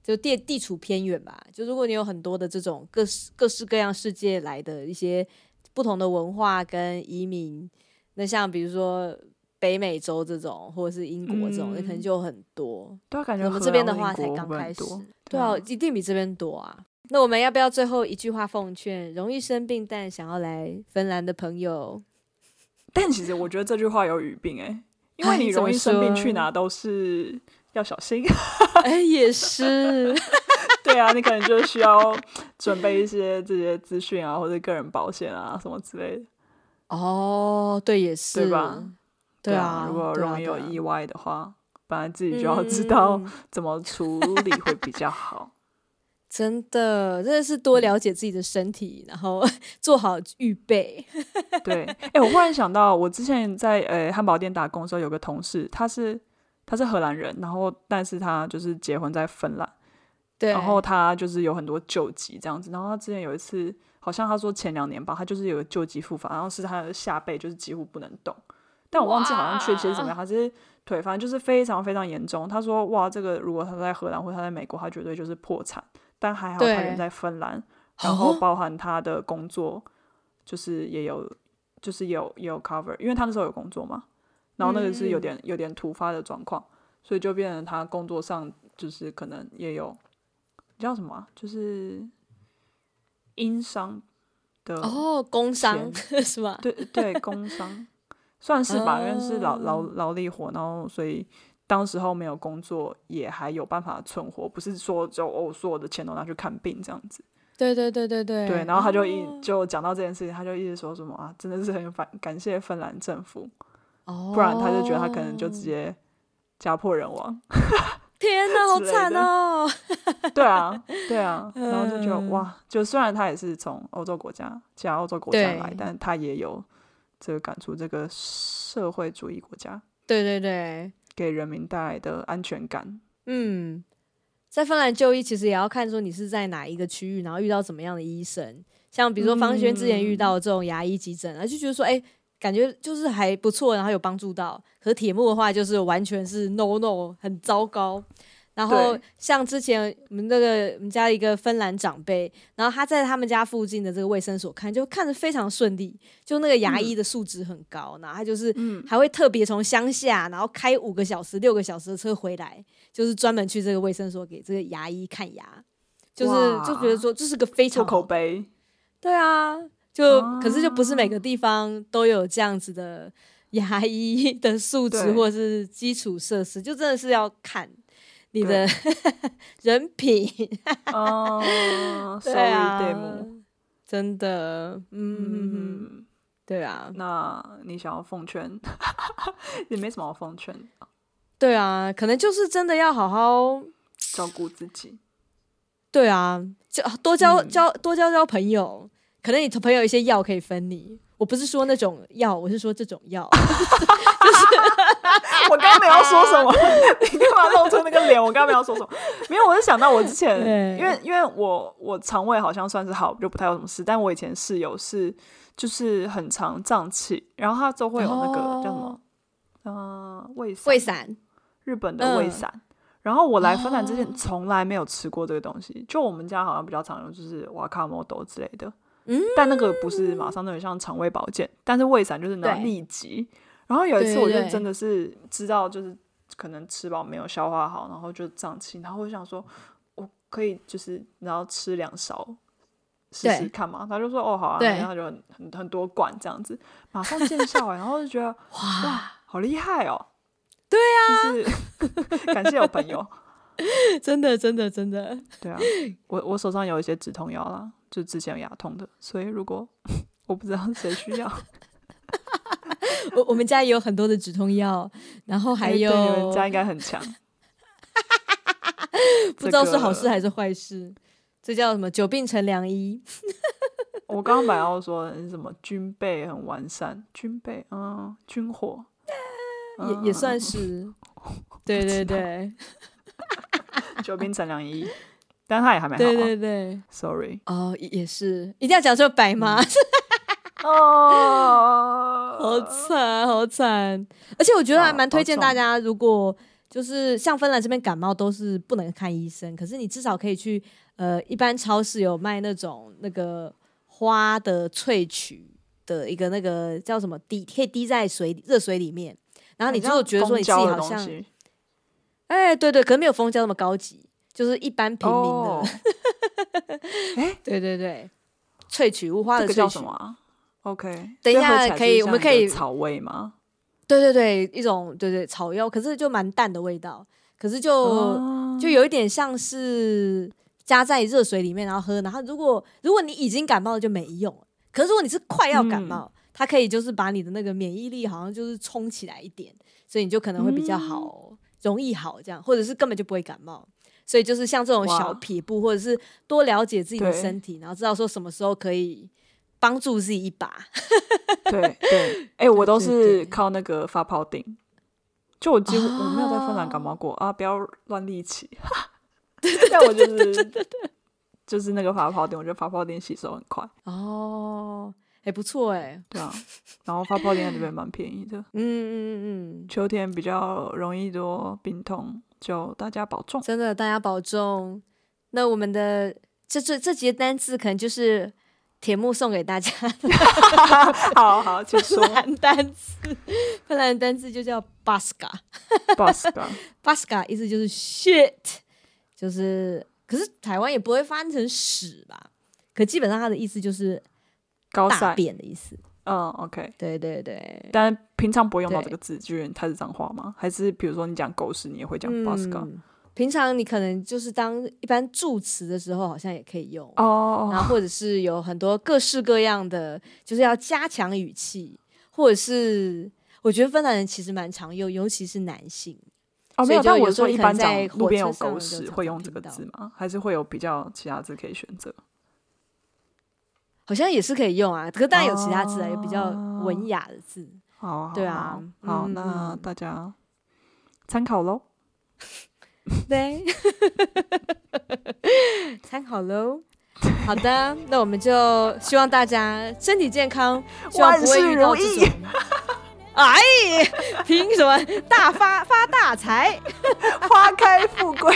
A: 就地地处偏远吧。就如果你有很多的这种各式各式各样世界来的一些不同的文化跟移民，那像比如说北美洲这种，或者是英国这种，那、嗯、可能就很多。
B: 对啊，感觉我
A: 们这边的话才刚开始。对啊，一定比这边多啊。那我们要不要最后一句话奉劝容易生病但想要来芬兰的朋友？
B: 但其实我觉得这句话有语病哎、欸，因为你容易生病，去哪都是要小心。
A: 哎、欸，也是。
B: 对啊，你可能就需要准备一些这些资讯啊，或者个人保险啊什么之类的。
A: 哦，对，也是，
B: 对吧？对啊，如果容易有意外的话，本来自己就要知道怎么处理会比较好。
A: 真的，真的是多了解自己的身体，嗯、然后 做好预备。
B: 对，哎、欸，我忽然想到，我之前在呃汉堡店打工的时候，有个同事，他是他是荷兰人，然后但是他就是结婚在芬兰，
A: 对，
B: 然后他就是有很多旧疾这样子，然后他之前有一次，好像他说前两年吧，他就是有个旧疾复发，然后是他的下背就是几乎不能动，但我忘记好像确切是怎么样，他是腿，反正就是非常非常严重。他说哇，这个如果他在荷兰或他在美国，他绝对就是破产。但还好，他人在芬兰，然后包含他的工作，就是也有，就是有也有 cover，因为他那时候有工作嘛。然后那个是有点有点突发的状况，所以就变成他工作上就是可能也有叫什么、啊，就是因伤的
A: 哦，工伤 是吧？
B: 对对，工伤算是吧，因为是劳劳劳力活，然后所以。当时候没有工作，也还有办法存活，不是说就哦，所有的钱都拿去看病这样子。
A: 对对对对对。
B: 对，然后他就一就讲到这件事情，他就一直说什么啊，真的是很感感谢芬兰政府，哦，不然他就觉得他可能就直接家破人亡。
A: 天哪，好惨哦！
B: 对啊，对啊，然后就觉得哇，就虽然他也是从欧洲国家，其他欧洲国家来，但他也有这个感触，这个社会主义国家。
A: 对对对。
B: 给人民带来的安全感。
A: 嗯，在芬兰就医其实也要看说你是在哪一个区域，然后遇到怎么样的医生。像比如说方轩之前遇到这种牙医急诊，然后就觉得说，哎，感觉就是还不错，然后有帮助到。可是铁木的话，就是完全是 no no，很糟糕。然后像之前我们那个我们家一个芬兰长辈，然后他在他们家附近的这个卫生所看，就看着非常顺利，就那个牙医的素质很高，嗯、然后他就是还会特别从乡下，然后开五个小时、六个小时的车回来，就是专门去这个卫生所给这个牙医看牙，就是就觉得说这是个非常
B: 口碑。
A: 对啊，就、啊、可是就不是每个地方都有这样子的 牙医的素质或者是基础设施，就真的是要看。你的 人品
B: 哦，对啊，
A: 真的，嗯，对啊。
B: 那你想要奉劝，也没什么好奉劝。
A: 对啊，可能就是真的要好好
B: 照顾自己。
A: 对啊，交多交交多交交朋友，可能你朋友一些药可以分你。我不是说那种药，我是说这种药。
B: 我刚刚没有说什么，你干嘛露出那个脸？我刚刚没有说什么，没有，我是想到我之前，因为因为我我肠胃好像算是好，就不太有什么事。但我以前室友是就是很常胀气，然后他都会有那个、哦、叫什么，嗯、呃，胃
A: 胃散，
B: 日本的胃散。嗯、然后我来芬兰之前从来没有吃过这个东西，就我们家好像比较常用就是瓦卡莫豆之类的。嗯，但那个不是马上那种像肠胃保健，但是胃散就是能立即。然后有一次我就真的是知道，就是可能吃饱没有消化好，然后就胀气，然后我想说，我可以就是然后吃两勺试试看嘛。他就说哦好啊，然后就很很很多罐这样子，马上见效哎，然后就觉得哇，哇好厉害哦。
A: 对啊，
B: 就是 感谢我朋友，
A: 真的真的真的。
B: 对啊，我我手上有一些止痛药啦。就之前有牙痛的，所以如果我不知道谁需要，
A: 我我们家也有很多的止痛药，然后还有、欸、
B: 你们家应该很强，
A: 不知道是好事还是坏事，这叫什么？久病成良医。
B: 我刚刚本来要说是什么军备很完善，军备嗯，军火
A: 也也算是，对对对，
B: 久病成良医。但他也还没好、啊。
A: 对对对
B: ，Sorry。
A: 哦，也是，一定要讲说白吗？
B: 哦，
A: 好惨，好惨！而且我觉得还蛮推荐大家，如果就是像芬兰这边感冒都是不能看医生，可是你至少可以去呃一般超市有卖那种那个花的萃取的一个那个叫什么滴，可以滴在水热水里面，然后你就觉得说你自己好像，哎、欸，对对，可能没有蜂胶那么高级，就是一般平民的。哎、哦，对对对，萃取物花的萃取
B: 叫什么、啊、？OK，
A: 等一下可以，我们可以
B: 草味吗？
A: 对对对，一种对对草药，可是就蛮淡的味道，可是就、哦、就有一点像是加在热水里面然后喝，然后如果如果你已经感冒了就没用，可是如果你是快要感冒，嗯、它可以就是把你的那个免疫力好像就是冲起来一点，所以你就可能会比较好，嗯、容易好这样，或者是根本就不会感冒。所以就是像这种小撇步，或者是多了解自己的身体，然后知道说什么时候可以。帮助自己一把，
B: 对对，哎、欸，我都是靠那个发泡錠，就我几乎我没有在芬兰感冒过、哦、啊，不要乱立起，但我就是就是那个发泡錠，我觉得发泡錠吸收很快。
A: 哦，哎、欸，不错哎，
B: 对啊，然后发泡垫在这边蛮便宜的，嗯嗯嗯嗯，秋天比较容易多病痛，就大家保重，
A: 真的大家保重。那我们的这这这几个单字可能就是。铁木送给大家，
B: 好好，请说。
A: 芬兰单词，芬兰单词就叫 baska，baska，baska，意思就是 shit，就是，可是台湾也不会翻成屎吧？可基本上它的意思就是大便的意思。
B: 嗯，OK，
A: 对对对。
B: 但平常不会用到这个字，就是它是脏话吗？还是比如说你讲狗屎，你也会讲 baska？
A: 嗯平常你可能就是当一般助词的时候，好像也可以用哦。然后或者是有很多各式各样的，就是要加强语气，或者是我觉得芬兰人其实蛮常用，尤其是男性。
B: 哦，没有，但我说一般在路边有狗屎会用这个字吗？还是会有比较其他字可以选择？
A: 好像也是可以用啊，可是当然有其他字啊，有比较文雅的字。
B: 好，
A: 对啊，
B: 好，那大家参考喽。
A: 对，参考喽。好的，那我们就希望大家身体健康，希望不会遇到这种。哎，凭什么大发发大财，
B: 花开富贵？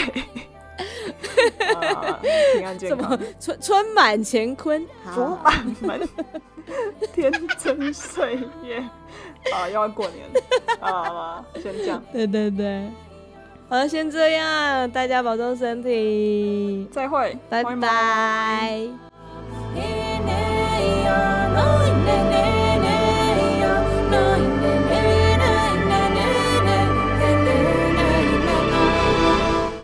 B: 哈！平安健康。么？
A: 春春满乾坤，
B: 福满门，天真岁月。啊，又要过年了，好啊，先这样。
A: 对对对，好了，先这样，大家保重身体，
B: 再会，
A: 拜拜。